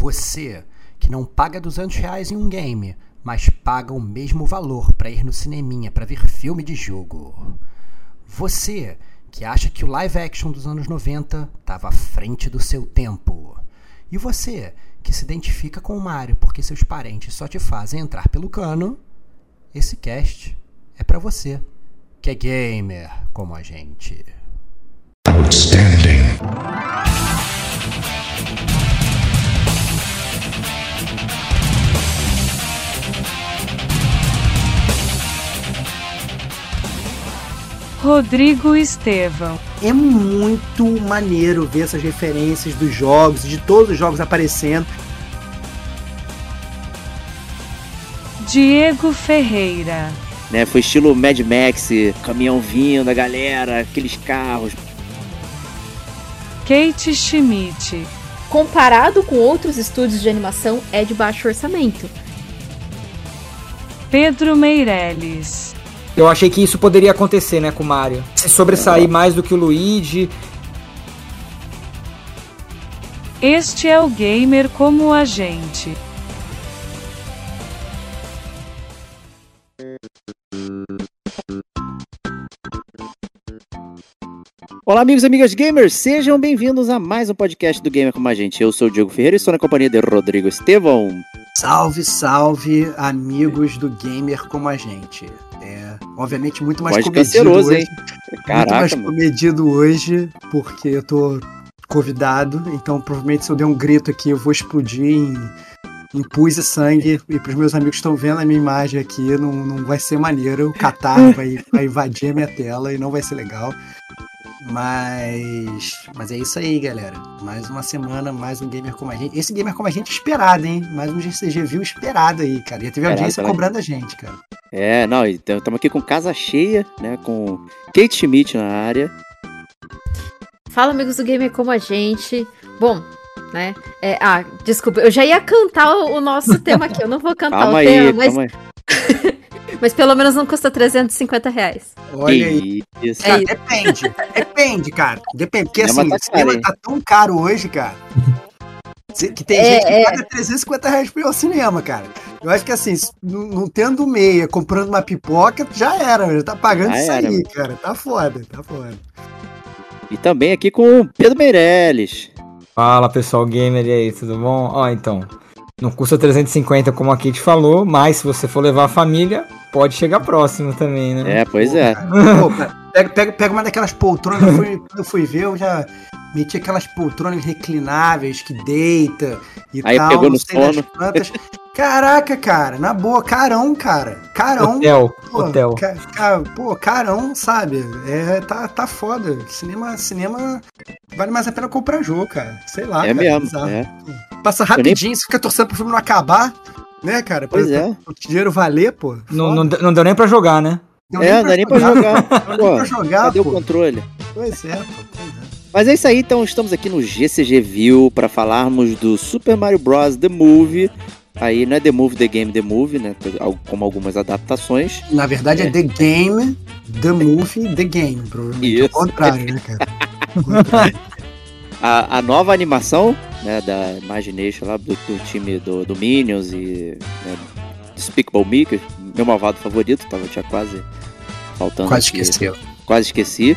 Você que não paga 200 reais em um game, mas paga o mesmo valor para ir no cineminha para ver filme de jogo. Você que acha que o live action dos anos 90 estava à frente do seu tempo. E você que se identifica com o Mario porque seus parentes só te fazem entrar pelo cano, esse cast é para você, que é gamer como a gente. Outstanding. Rodrigo Estevão. É muito maneiro ver essas referências dos jogos, de todos os jogos aparecendo. Diego Ferreira. Né, foi estilo Mad Max, caminhão vindo, a galera, aqueles carros. Kate Schmidt. Comparado com outros estúdios de animação, é de baixo orçamento. Pedro Meirelles. Eu achei que isso poderia acontecer, né, com o Mario. Se sobressair mais do que o Luigi. Este é o gamer como a gente. Olá, amigos e amigas gamers, sejam bem-vindos a mais um podcast do Gamer como a gente. Eu sou o Diego Ferreira e estou na companhia de Rodrigo Estevão. Salve, salve, amigos do Gamer como a gente. É, obviamente, muito mais Pode comedido hoje. Hein? Caraca, muito mais mano. comedido hoje, porque eu tô convidado, então provavelmente se eu der um grito aqui, eu vou explodir em, em pus e sangue. E pros meus amigos que estão vendo a minha imagem aqui, não, não vai ser maneiro. O Qatar vai, vai invadir a minha tela e não vai ser legal. Mas. Mas é isso aí, galera. Mais uma semana, mais um gamer como a gente. Esse gamer como a gente esperado, hein? Mais um GCG viu esperado aí, cara. Já teve Esperado, audiência né? cobrando a gente, cara. É, não, estamos aqui com casa cheia, né, com Kate Schmidt na área. Fala, amigos do Gamer como a gente. Bom, né? é, ah, desculpa, eu já ia cantar o, o nosso tema aqui. Eu não vou cantar Calma o aí, tema, mas, calma aí. mas pelo menos não custa 350 reais. Olha aí. Isso. Cara, É isso. depende. Depende, cara. Depende. Porque Cinema assim, o cinema tá tão caro hoje, cara. Que tem É, gente que é. paga 350 reais pra ir ao cinema, cara. Eu acho que assim, não tendo meia, comprando uma pipoca, já era, já tá pagando Já isso era, aí, mano. cara. Tá foda, tá foda. E também aqui com o Pedro Meirelles. Fala pessoal gamer, e aí, tudo bom? Ó, então. Não custa 350 como a Kate falou, mas se você for levar a família, pode chegar próximo também, né? É, pois é. Pô, pega, pega, pega uma daquelas poltronas, eu fui, quando eu fui ver, eu já meti aquelas poltronas reclináveis que deita e Aí tal, pegou não no sei das sono. Caraca, cara, na boa, carão, cara. Carão. Hotel, Pô, hotel. ca- ca- pô, carão, sabe? É, tá, tá foda. Cinema, cinema vale mais a pena comprar jogo, cara. Sei lá. É cara, mesmo. É. Passa rapidinho, você fica torcendo pro filme não acabar, né, cara? Pra, Pois é. pra o dinheiro valer, pô. Não, não, não deu nem pra jogar, né? Deu É, não dá nem pra jogar. Não deu pra jogar, cadê o pô. controle? Pois é, pô. Pois é. Mas é isso aí, então estamos aqui no GCG View para falarmos do Super Mario Bros. The Movie. Aí não é The Movie, The Game, The Movie, né? Como algumas adaptações. Na verdade é. The Game, The Movie, The Game, provavelmente. Isso. Ao contrário, né, cara? A, a nova animação, né, da Imagination lá, do, do time do, do Minions e né, Despicable Me, que é meu malvado favorito, tava tinha quase faltando Quase aqui. esqueceu. Quase esqueci.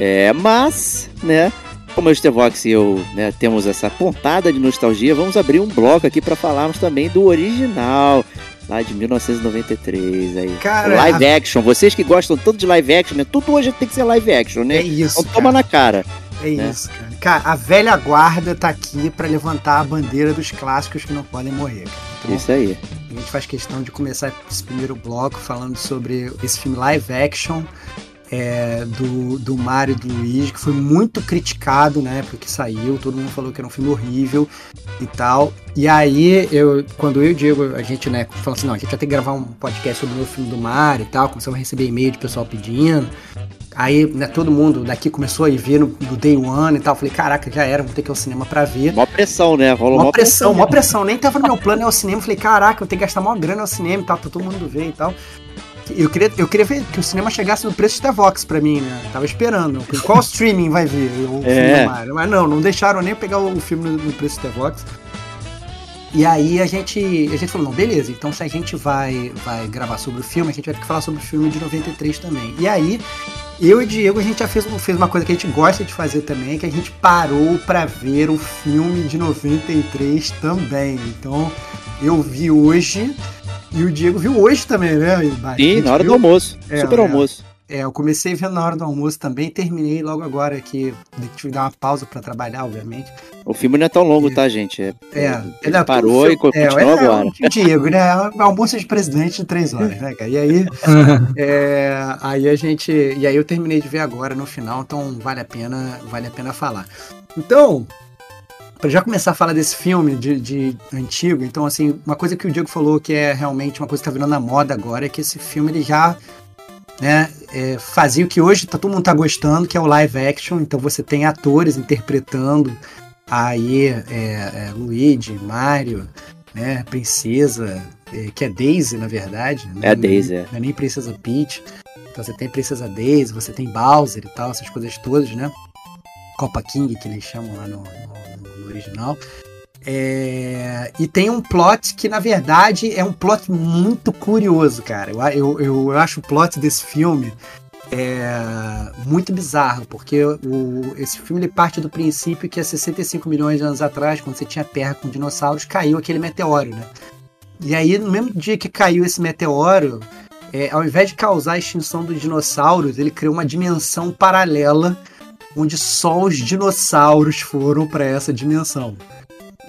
É, mas, né, como eu, Stevox e eu né, temos essa pontada de nostalgia, vamos abrir um bloco aqui para falarmos também do original, lá de 1993. Aí. Cara, live action, vocês que gostam tanto de live action, né? Tudo hoje tem que ser live action, né? É isso. Então toma cara. na cara. É né? isso, cara. Cara, a velha guarda tá aqui pra levantar a bandeira dos clássicos que não podem morrer. Então, Isso aí. a gente faz questão de começar esse primeiro bloco falando sobre esse filme live action é, do, do Mario e do Luigi, que foi muito criticado na época que saiu. Todo mundo falou que era um filme horrível e tal. E aí, eu, quando eu e o Diego, a gente, né, falou assim: não, a gente vai ter que gravar um podcast sobre o novo filme do Mario e tal. Começamos a receber e-mail de pessoal pedindo. Aí, né, todo mundo daqui começou a ir ver no, do Day One e tal. Falei, caraca, já era, vou ter que ir ao cinema pra ver. Mó pressão, né? Rolou Mó mó pressão, mó mesmo. pressão. Nem tava no meu plano ir ao cinema. Falei, caraca, eu tenho que gastar mó grana ao cinema e tal, pra todo mundo ver e tal. Eu queria, eu queria ver que o cinema chegasse no preço da Vox pra mim, né? Tava esperando. Qual streaming vai vir o filme É. Mario? Mas não, não deixaram nem pegar o filme no, no preço da Vox. E aí a gente, a gente falou, não, beleza, então se a gente vai, vai gravar sobre o filme, a gente vai ter que falar sobre o filme de 93 também. E aí, eu e o Diego, a gente já fez, fez uma coisa que a gente gosta de fazer também, que a gente parou para ver o filme de 93 também. Então, eu vi hoje, e o Diego viu hoje também, né? Sim, na hora viu? do almoço. É, Super é. almoço. É, eu comecei vendo na hora do almoço também, terminei logo agora que tive que dar uma pausa para trabalhar, obviamente. O filme não é tão longo, tá, gente? É, É, ele é, parou e continua é, é, agora. o Diego, né? Almoço de presidente de três horas, né, cara? E aí, é, aí a gente, e aí eu terminei de ver agora no final, então vale a pena, vale a pena falar. Então, para já começar a falar desse filme de, de antigo, então assim, uma coisa que o Diego falou que é realmente uma coisa que tá virando na moda agora é que esse filme ele já né, é, fazia o que hoje tá, todo mundo tá gostando, que é o live action. Então você tem atores interpretando aí é, é, Luigi, Mario, né, Princesa, é, que é Daisy, na verdade. né, É a Daisy, é. Não é nem Princesa Peach. Então você tem Princesa Daisy, você tem Bowser e tal, essas coisas todas, né? Copa King, que eles chamam lá no, no- no original. É, e tem um plot que, na verdade, é um plot muito curioso, cara. Eu, eu, eu acho o plot desse filme é, muito bizarro, porque o, esse filme ele parte do princípio que há 65 milhões de anos atrás, quando você tinha terra com dinossauros, caiu aquele meteoro, né? E aí, no mesmo dia que caiu esse meteoro, é, ao invés de causar a extinção dos dinossauros, ele criou uma dimensão paralela onde só os dinossauros foram para essa dimensão.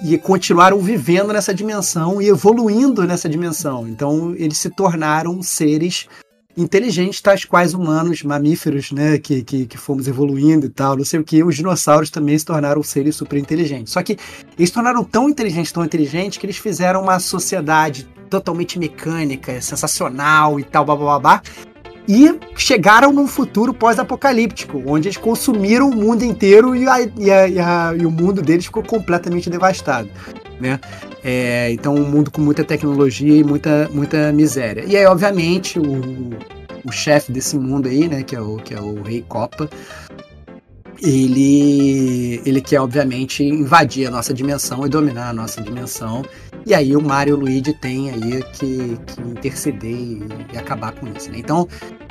E continuaram vivendo nessa dimensão e evoluindo nessa dimensão. Então, eles se tornaram seres inteligentes, tais quais humanos, mamíferos, né, que, que, que fomos evoluindo e tal, não sei o que. Os dinossauros também se tornaram seres super inteligentes. Só que eles se tornaram tão inteligentes, tão inteligentes, que eles fizeram uma sociedade totalmente mecânica, sensacional e tal, blá. blá e chegaram num futuro pós-apocalíptico, onde eles consumiram o mundo inteiro e, a- e a- e a- e o mundo deles ficou completamente devastado, né? É, então, um mundo com muita tecnologia e muita, muita miséria. E aí, obviamente, o, o chefe desse mundo aí, né, que é o, que é o Rei Copa, ele, ele quer, obviamente, invadir a nossa dimensão e dominar a nossa dimensão. E aí o Mario e o Luigi tem aí que, que interceder e, e acabar com isso, né? Então,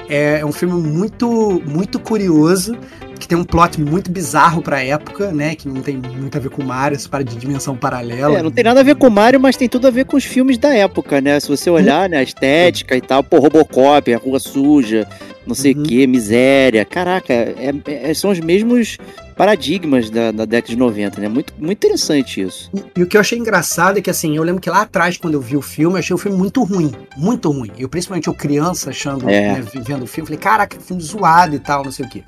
é, é um filme muito, muito curioso, que tem um plot muito bizarro pra época, né? Que não tem muito a ver com o Mario, essa para de dimensão paralela. É, não tem nada a ver com o Mario, mas tem tudo a ver com os filmes da época, né? Se você olhar, né, a estética e tal, pô, Robocop, a rua suja, não sei o Uhum. que, miséria. Caraca, é- é- são os mesmos paradigmas da, da década de 90, né? Muito, muito interessante isso. E, e o que eu achei engraçado é que, assim, eu lembro que lá atrás, quando eu vi o filme, eu achei o filme muito ruim. Muito ruim. Eu, principalmente eu criança, achando, É. né, vendo o filme, falei, caraca, que filme zoado e tal, não sei o quê.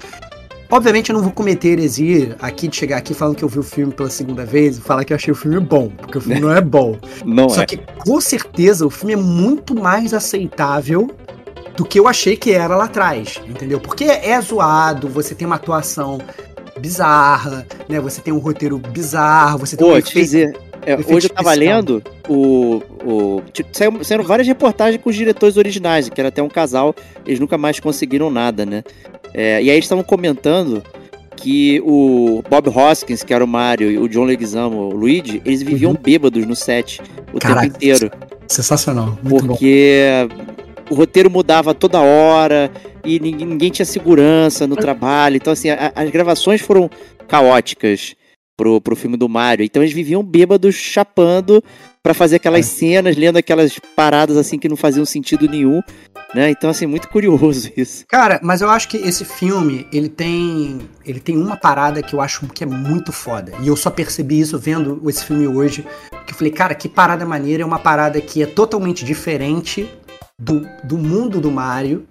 Obviamente eu não vou cometer heresia aqui de chegar aqui falando que eu vi o filme pela segunda vez e falar que eu achei o filme bom, porque o filme não é bom. Não Só é. que com certeza o filme é muito mais aceitável do que eu achei que era lá atrás, entendeu? Porque é zoado, você tem uma atuação bizarra, né? Você tem um roteiro bizarro, você tem um Pô, te efeito dizer, é, hoje eu tava especial. lendo o. o tipo, saiu- saíram várias reportagens com os diretores originais, que era até um casal, eles nunca mais conseguiram nada, né? É, e aí eles estavam comentando que o Bob Hoskins, que era o Mario, e o John Leguizamo, o Luigi, eles viviam Uhum. bêbados no set o Caraca, tempo inteiro. sensacional, muito bom. O roteiro mudava toda hora e ninguém, ninguém tinha segurança no trabalho. Então, assim, a- as gravações foram caóticas pro, pro filme do Mario. Então, eles viviam bêbados, chapando pra fazer aquelas cenas, lendo aquelas paradas assim que não faziam sentido nenhum. Né? Então, assim, muito curioso isso. Cara, mas eu acho que esse filme, ele tem, ele tem uma parada que eu acho que é muito foda. E eu só percebi isso vendo esse filme hoje, que eu falei, cara, que parada maneira, é uma parada que é totalmente diferente do, do mundo do Mario,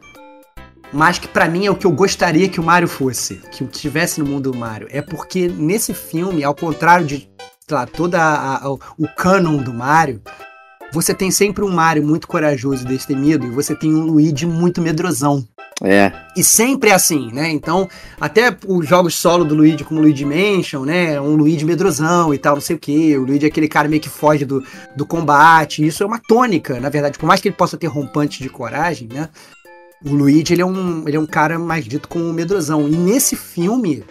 mas que pra mim é o que eu gostaria que o Mario fosse, que o tivesse no mundo do Mario. É porque nesse filme, ao contrário de, lá, toda a- a- o canon do Mario, você tem sempre um Mario muito corajoso e destemido, e você tem um Luigi muito medrosão. É. E sempre é assim, né? Então, até os jogos solo do Luigi, como Luigi Mansion, né? Um Luigi medrosão e tal, não sei o que. O Luigi é aquele cara meio que foge do, do combate. Isso é uma tônica, na verdade. Por mais que ele possa ter rompante de coragem, né? O Luigi, ele é um, ele é um cara mais dito como medrosão. E nesse filme,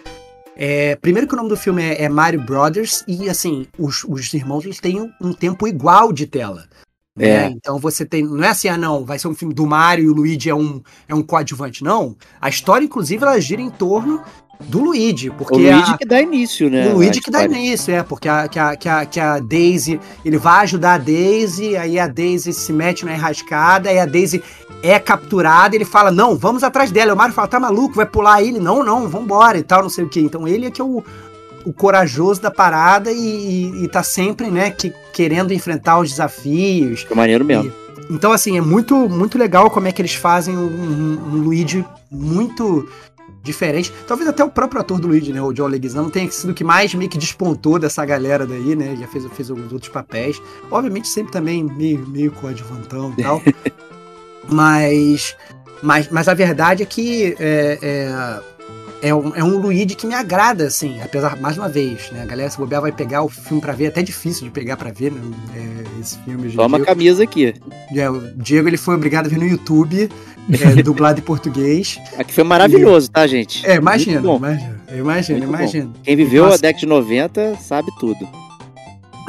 É, primeiro que o nome do filme é, é Mario Brothers e assim, os, os irmãos eles têm um tempo igual de tela. Né? É. Então você tem. Não é assim, ah, não, vai ser um filme do Mario e o Luigi é um, é um coadjuvante. Não. A história, inclusive, ela gira em torno do Luigi. Porque O Luigi a- que dá início, né? o Luigi que dá início, é, porque a, que, a, que, a, que a Daisy, ele vai ajudar a Daisy, aí a Daisy se mete na enrascada, aí a Daisy é capturada, ele fala, não, vamos atrás dela, o Mario fala, tá maluco, vai pular ele, não, não, vambora e tal, não sei o que, então ele é que é o, o corajoso da parada e, e, e tá sempre, né, que, querendo enfrentar os desafios, Fica maneiro mesmo. então, assim, é muito, muito legal como é que eles fazem um, um- um Luigi muito diferente. Talvez até o próprio ator do Luigi, né, o John Leguizamo, tenha sido o que mais meio que despontou dessa galera daí, né? Já fez, fez alguns outros papéis. Obviamente, sempre também meio, meio coadjuvantão e tal. mas, mas, mas a verdade é que é, é, é, um, é um Luigi que me agrada, assim, apesar, mais uma vez, né? A galera, se bobear, vai pegar o filme pra ver, é até difícil de pegar pra ver, né? É, esse filme Toma a camisa aqui. É, o Diego ele foi obrigado a ver no YouTube, é, dublado em português. Aqui foi maravilhoso, tá, gente? É, imagina, imagina, imagina, imagina. Quem viveu Nossa. a década de 90 sabe tudo.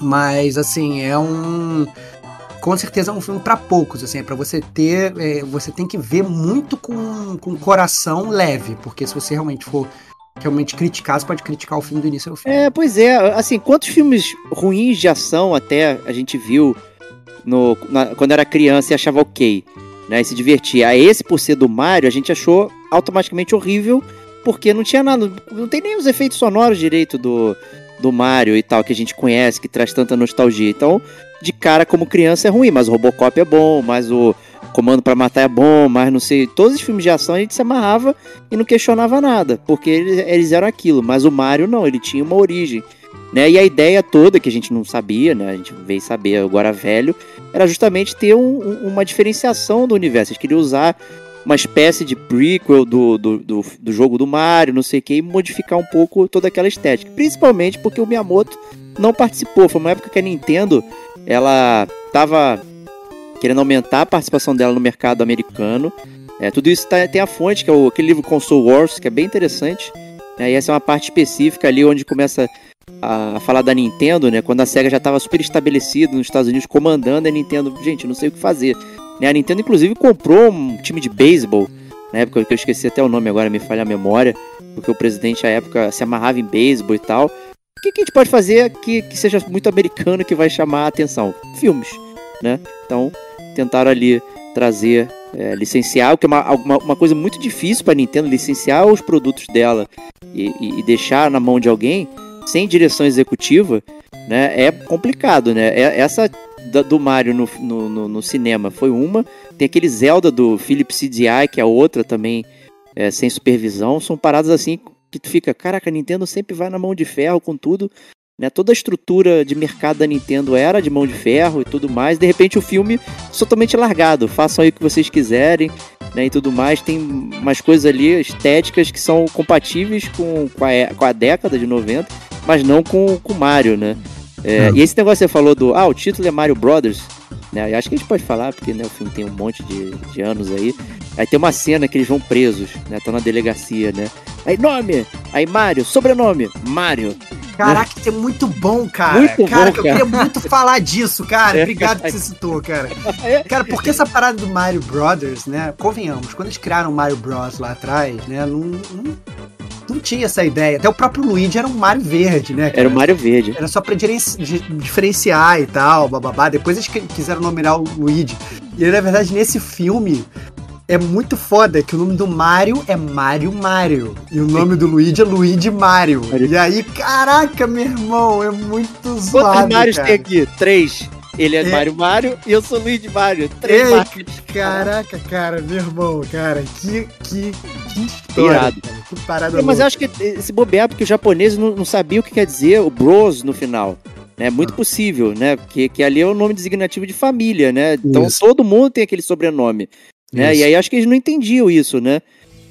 Mas assim, é um com certeza é um filme pra poucos, assim, é para você ter, é, você tem que ver muito com, com coração leve, porque se você realmente for realmente criticar, você pode criticar o filme do início ao fim. É, pois é. Assim, quantos filmes ruins de ação até a gente viu no, na- quando era criança e achava ok, né? E se divertia. Esse, por ser do Mario, a gente achou automaticamente horrível, porque não tinha nada. Não tem nem os efeitos sonoros direito do, do Mario e tal, que a gente conhece, que traz tanta nostalgia. Então, de cara, como criança, é ruim, mas o Robocop é bom, mas o Comando pra Matar é bom, mas não sei. Todos os filmes de ação a gente se amarrava e não questionava nada, porque eles, eles eram aquilo. Mas o Mario não, ele tinha uma origem. Né? E a ideia toda, que a gente não sabia, né? a gente veio saber agora velho, era justamente ter um- uma diferenciação do universo. Eles queriam usar uma espécie de prequel do, do, do, do jogo do Mario, não sei o que, e modificar um pouco toda aquela estética. Principalmente porque o Miyamoto não participou. Foi uma época que a Nintendo ela tava querendo aumentar a participação dela no mercado americano. É, tudo isso tá- tem a fonte, que é o, aquele livro Console Wars, que é bem interessante. né, e essa é uma parte específica ali onde começa a, a falar da Nintendo, né? Quando a SEGA já estava super estabelecida nos Estados Unidos, comandando a Nintendo. Gente, não sei o que fazer. Né, a Nintendo, inclusive, comprou um time de beisebol, na época que eu esqueci até o nome agora, me falha a memória, porque o presidente à época se amarrava em beisebol e tal. O que, que a gente pode fazer que, que seja muito americano que vai chamar a atenção? Filmes, né? Então, tentaram ali trazer, é, licenciar, o que é uma, uma, uma coisa muito difícil para a Nintendo, licenciar os produtos dela e, e- e deixar na mão de alguém, sem direção executiva, né? É complicado, né? É- essa da- do Mario no, no, no- no cinema foi uma, tem aquele Zelda do Philip CDI, que é outra também, é, sem supervisão, são paradas assim que tu fica, caraca, a Nintendo sempre vai na mão de ferro com tudo, né? Toda a estrutura de mercado da Nintendo era de mão de ferro e tudo mais. De repente o filme totalmente largado. Façam aí o que vocês quiserem, né? E tudo mais. Tem umas coisas ali estéticas que são compatíveis com, com, a, é- com a década de 90, mas não com o Mario, né? É, É. E esse negócio que você falou do. Ah, o título é Mario Brothers. Né? Eu acho que a gente pode falar, porque né, o filme tem um monte de, de anos aí. Aí tem uma cena que eles vão presos, né? Estão na delegacia, né? Aí nome! Aí Mario, sobrenome, Mario. Caraca, isso é muito bom, cara. Muito cara, bom, que eu cara. queria muito falar disso, cara. É. Obrigado que você citou, cara. Cara, porque essa parada do Mario Brothers, né? Convenhamos, quando eles criaram o Mario Bros lá atrás, né? Não, não, não tinha essa ideia. Até o próprio Luigi era um Mario verde, né? cara? Era o Mario Verde. Era só pra diferen- di- diferenciar e tal, bababá. Depois eles quiseram nominar o Luigi. E na verdade, nesse filme, é muito foda que o nome do Mario é Mario Mario. E o nome do Luigi é Luigi Mario. E aí, caraca, meu irmão, é muito zoado, Quantos Marios cara. tem aqui? Três. Ele é, É. Mario Mario e eu sou Luigi Mario. Três Ei. Caraca, cara, meu irmão, cara, que, que, que história. Irado. cara, que parada mas eu acho que esse bobear, porque os japoneses não, não sabiam o que quer dizer o Bros no final. É muito Ah. possível, né? Porque que ali é o nome designativo de família, né? Então Isso. todo mundo tem aquele sobrenome. Né? Isso. E aí acho que eles não entendiam isso, né?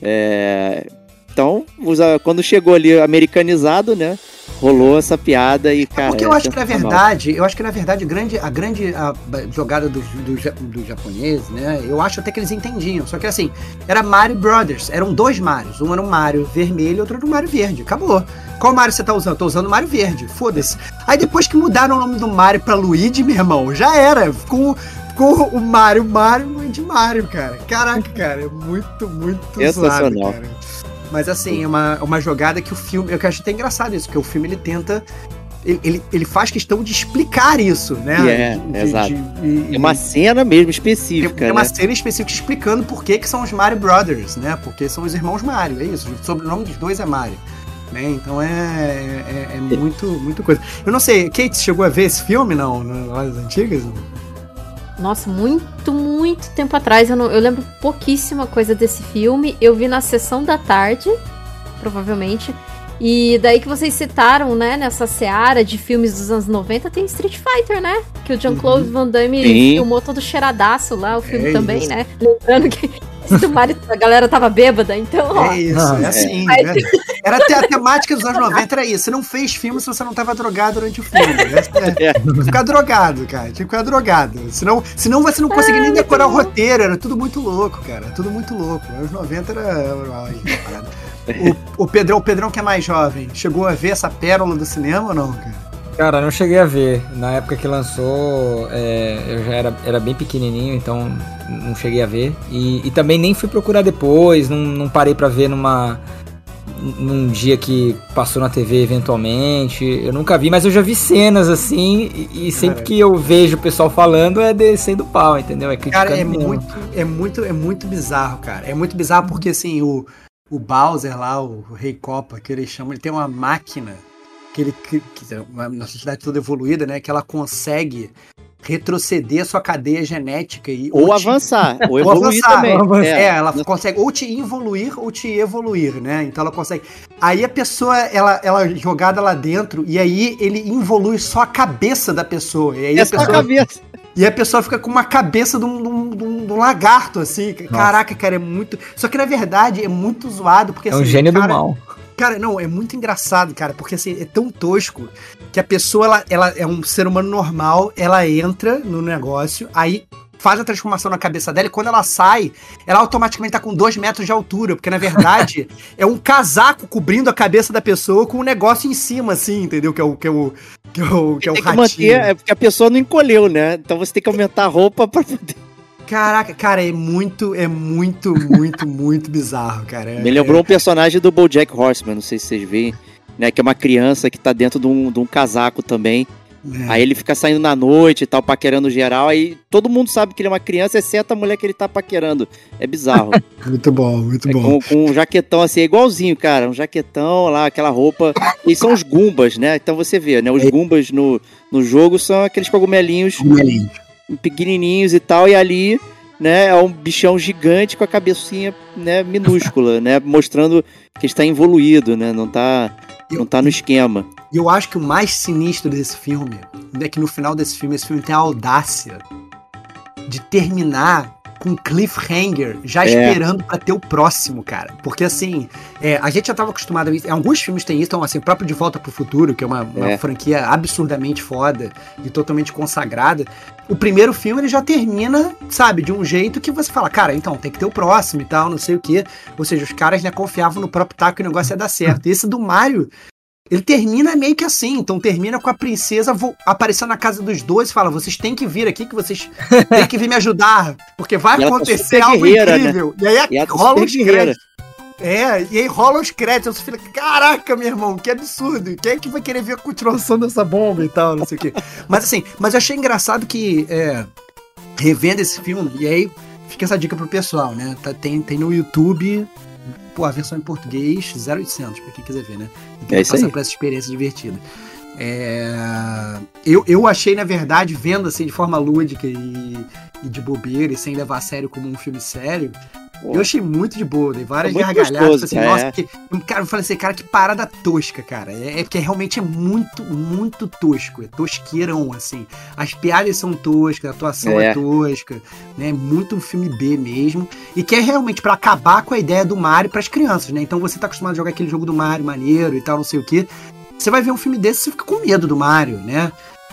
É, Então, usa- quando chegou ali americanizado, né? Rolou essa piada e, cara. Porque eu é acho que na sensacional. verdade, eu acho que na verdade a grande, a grande a, jogada dos do, dos japoneses, né? Eu acho até que eles entendiam. Só que assim, era Mario Brothers. Eram dois Marios. Um era um Mario vermelho e outro era um Mario verde. Acabou. Qual Mario você tá usando? Tô usando o Mario verde. Foda-se. Aí depois que mudaram o nome do Mario pra Luigi, meu irmão, já era. Ficou, ficou o Mario, Mario, Luigi Mario, cara. Caraca, cara. É muito, muito Sensacional. zoado, cara. Mas assim, é uma, uma jogada que o filme. Eu acho até engraçado isso, porque o filme ele tenta. Ele, ele, ele faz questão de explicar isso, né? É, De- de- exato. de- e- É uma cena mesmo específica, tem uma né? cena específica explicando por que, que são os Mario Brothers, né? Porque são os irmãos Mario, é isso. O sobrenome dos dois é Mario. Né? Então é, é, é muito, muito coisa. Eu não sei, Kate, chegou a ver esse filme, não? Nas antigas? Nossa, muito, muito tempo atrás. Eu, não- eu lembro pouquíssima coisa desse filme. Eu vi na sessão da tarde, provavelmente. E daí que vocês citaram, né, nessa seara de filmes dos anos 90, tem Street Fighter, né? Que o Jean-Claude Van Damme Sim. filmou todo cheiradaço lá, o filme É também, isso. né? Lembrando que do Mario, a galera tava bêbada, então, ó. É isso, é é. assim. né? Era até a temática dos anos 90 era isso. Você não fez filme se você não tava drogado durante o filme. É- É. Tinha que ficar drogado, cara. Tinha que ficar drogado. Senão, senão você não conseguia nem decorar o roteiro. Era tudo muito louco, cara. Tudo muito louco. Anos 90 era. O, o Pedrão, o Pedrão que é mais jovem, chegou a ver essa pérola do cinema ou não, cara? Cara, não cheguei a ver. Na época que lançou, é, eu já era, era bem pequenininho, então não cheguei a ver. E, e também nem fui procurar depois, não, não parei pra ver numa num dia que passou na TV eventualmente. Eu nunca vi, mas eu já vi cenas assim, e, e sempre que eu vejo o pessoal falando é descendo pau, entendeu? É criticando Cara, é mesmo. muito, é muito, é muito bizarro, cara. É muito bizarro porque assim, o, o Bowser lá, o Rei Copa, que eles chamam, ele tem uma máquina que ele que, que uma- na sociedade toda evoluída, né, que ela consegue retroceder a sua cadeia genética e Ou te- avançar, ou Ou evoluir avançar, também. ou avançar. É, ela consegue ou te evoluir ou te evoluir, né? Então ela consegue. Aí a pessoa, ela, ela é jogada lá dentro, e aí ele evolui só a cabeça da pessoa. E aí É a só a pessoa cabeça. e a pessoa fica com uma cabeça de um, de um- de um- de um lagarto, assim. Caraca, cara, é muito. Só que na verdade é muito zoado, porque É um assim, gênio cara, do mal. Cara, não, é muito engraçado, cara, porque assim, é tão tosco que a pessoa, ela, ela é um ser humano normal, ela entra no negócio, aí faz a transformação na cabeça dela e quando ela sai, ela automaticamente tá com dois metros de altura, porque na verdade é um casaco cobrindo a cabeça da pessoa com um negócio em cima, assim, entendeu? Que é o, que é o, que é o, que é o tem que ratinho. manter, é porque a pessoa não encolheu, né? Então você tem que aumentar a roupa pra poder. Caraca, cara, é muito, é muito, muito, muito bizarro, cara. É- Me lembrou um personagem do Bojack Horseman, não sei se vocês veem, né? Que é uma criança que tá dentro de um, de um casaco também. é, Aí ele fica saindo na noite e tal, paquerando geral. Aí todo mundo sabe que ele é uma criança, exceto a mulher que ele tá paquerando. É bizarro. Muito bom, muito É bom. com, com um jaquetão assim, é igualzinho, cara. Um jaquetão lá, aquela roupa. E são os Gumbas, né? Então você vê, né? Os Gumbas no, no jogo são aqueles cogumelinhos Cogumelinho. Pequenininhos e tal. E ali, né, é um bichão gigante com a cabecinha, né, minúscula, né? Mostrando que está evoluído, né? Não tá, não tá no esquema. E eu acho que o mais sinistro desse filme é que no final desse filme, esse filme tem a audácia de terminar com cliffhanger, já É. esperando pra ter o próximo, cara. Porque assim, é, a gente já tava acostumado a isso. Alguns filmes têm isso, então assim, o próprio De Volta pro Futuro, que é uma, uma É. franquia absurdamente foda e totalmente consagrada. O primeiro filme ele já termina, sabe, de um jeito que você fala, cara, então tem que ter o próximo e tal, não sei o quê. Ou seja, os caras né, confiavam no próprio taco que o negócio ia dar certo. E esse do Mario, ele termina meio que assim, então termina com a princesa aparecendo na casa dos dois e fala: vocês têm que vir aqui, que vocês têm que vir me ajudar, porque vai tá acontecer algo né? incrível. E aí E tá rola guerreira. créditos. É, e aí rola os créditos. Você fica, caraca, meu irmão, que absurdo. Quem é que vai querer ver a continuação dessa bomba e tal, não sei o quê. Mas assim, mas eu achei engraçado que, é, revendo esse filme, e aí fica essa dica pro pessoal, né? Tá- tem, tem no YouTube, pô, a versão em português, 0800, pra quem quiser ver, né? Quem É isso passar aí. por essa experiência divertida. É, eu, eu achei, na verdade, vendo assim de forma lúdica e, e de bobeira e sem levar a sério como um filme sério, pô. Eu achei muito de boa, dei várias gargalhadas. gostoso, assim, é. nossa, que, cara, eu falei assim, cara, que parada tosca, cara. É, é porque realmente é muito, muito tosco. É tosqueirão, assim. As piadas são toscas, a atuação é, É. tosca, né? Muito um filme B mesmo. E que é realmente pra acabar com a ideia do Mario pras crianças, né? Então você tá acostumado a jogar aquele jogo do Mario maneiro e tal, não sei o quê. Você vai ver um filme desse, você fica com medo do Mario, né?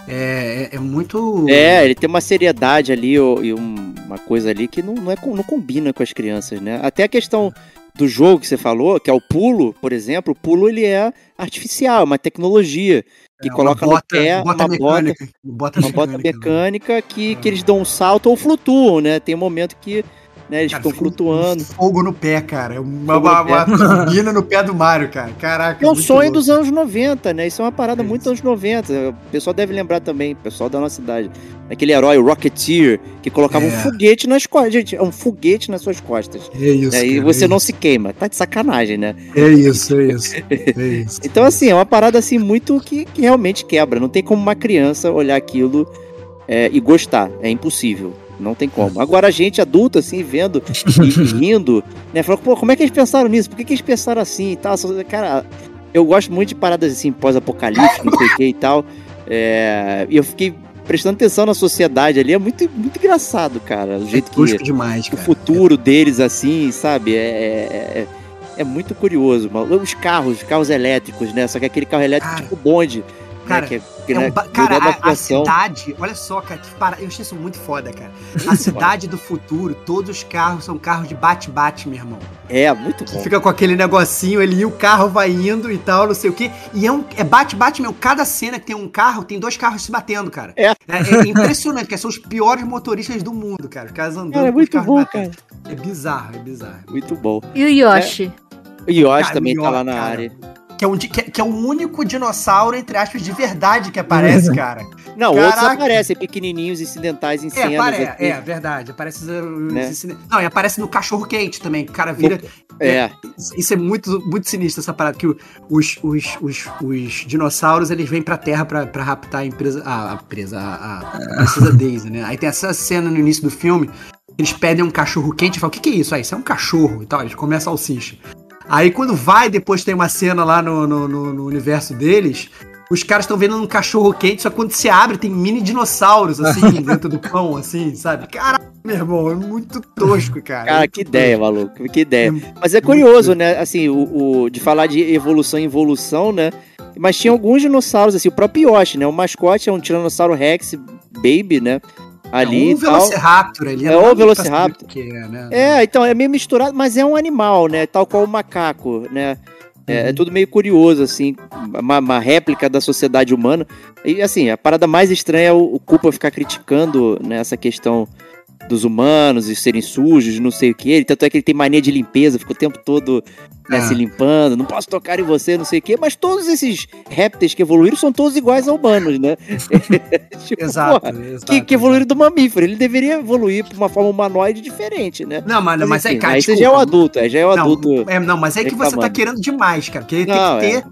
É, é, é muito. É, ele tem uma seriedade ali ó, e um- uma coisa ali que não, não, é, não combina com as crianças, né? Até a questão do jogo que você falou, que é o pulo, por exemplo, o pulo ele é artificial, é uma tecnologia que é, uma coloca bota, no pé bota uma bota, mecânica. bota uma bota mecânica. mecânica que, que eles dão um salto ou flutuam, né? Tem um momento que né, eles Cara, ficam fica um flutuando. Fogo no pé, cara. Uma, uma, uma turbina no pé do Mario, cara. Caraca. É um sonho louco. dos anos 90, né? Isso é uma parada É muito anos 90. O pessoal deve lembrar também, o pessoal da nossa cidade. Aquele herói Rocketeer que colocava um É. foguete nas costas. Gente, é um foguete nas suas costas. É isso. né? E cara, você é não se queima. Tá de sacanagem, né? É isso, é isso. É isso. Então, assim, é uma parada assim muito que, que realmente quebra. Não tem como uma criança olhar aquilo é, e gostar. É impossível. Não tem como. Agora a gente adulto, assim, vendo e, rindo, né? Falou, pô, como é que eles pensaram nisso? Por que, que eles pensaram assim e tal? Cara, eu gosto muito de paradas assim, pós-apocalípticas, não sei o que e tal. É, e eu fiquei prestando atenção na sociedade ali. É muito, muito engraçado, cara. O jeito é que demais, o cara. futuro deles, assim, sabe? É, é, é muito curioso. mano. Os carros, os carros elétricos, né? Só que aquele carro elétrico Cara, tipo bonde. Cara, né? Que, que, É um né, ba- que cara, a, a cidade, olha só, cara, que para... eu achei isso muito foda, cara. A cidade do futuro, todos os carros são carros de bate-bate, meu irmão. É, muito bom. fica com aquele negocinho ali, o carro vai indo e tal, não sei o quê. E é um é bate-bate, meu. Cada cena que tem um carro, tem dois carros se batendo, cara. É. É, impressionante, que são os piores motoristas do mundo, cara. Os caras andando Cara, é com os muito carros bom, batendo. cara. É bizarro, é bizarro. Muito bom. E o Yoshi? O Yoshi Cara, também o tá lá Yoshi, na cara. área. Que é, um, que, é, que é o único dinossauro, entre aspas, de verdade que aparece, cara. Não, outros Caraca. aparecem pequenininhos, incidentais em É, cenas. apare- assim. é, verdade. Aparece. os- Né? esse- Não, e aparece no cachorro quente também. que O cara vira. É, Isso é muito, muito sinistro, essa parada. Que os, os, os, os dinossauros eles vêm pra terra pra, pra raptar a empresa. A, a empresa. A, a princesa Daisy, né? Aí tem essa cena no início do filme. Eles pedem um cachorro quente e falam: O que, que é isso? Aí, isso é um cachorro e tal. Eles comem a salsicha. Aí quando vai, depois tem uma cena lá no, no, no- no universo deles. Os caras estão vendo um cachorro quente, só que quando se abre, tem mini dinossauros, assim, dentro do pão, assim, sabe? Caraca, meu irmão, é muito tosco, cara. cara, É que ideia, maluco. Que ideia. É Mas é curioso, né? Assim, o, o- de falar de evolução em evolução, né? Mas tinha alguns dinossauros, assim, o próprio Yoshi, né? O mascote é um Tiranossauro Rex Baby, né? Ali É um tal. Velociraptor ali. É o Velociraptor. que é, né? É, então, é meio misturado, mas é um animal, né? Tal qual o macaco, né? É, é tudo meio curioso, assim, uma, uma réplica da sociedade humana. E, assim, a parada mais estranha é o, o Culpa ficar criticando né, essa questão dos humanos e serem sujos, não sei o que. Ele, tanto é que ele tem mania de limpeza, fica o tempo todo né, É. se limpando, não posso tocar em você, não sei o que. Mas todos esses répteis que evoluíram são todos iguais a humanos, né? Tipo, Exato, porra, exato, que, que evoluíram do mamífero. Ele deveria evoluir pra uma forma humanoide diferente, né? Não, mas, mas, enfim, é, cara, aí você já é o adulto, aí já é o Não, adulto. é, não, mas é que você tá querendo demais, cara. Porque Não, tem é, que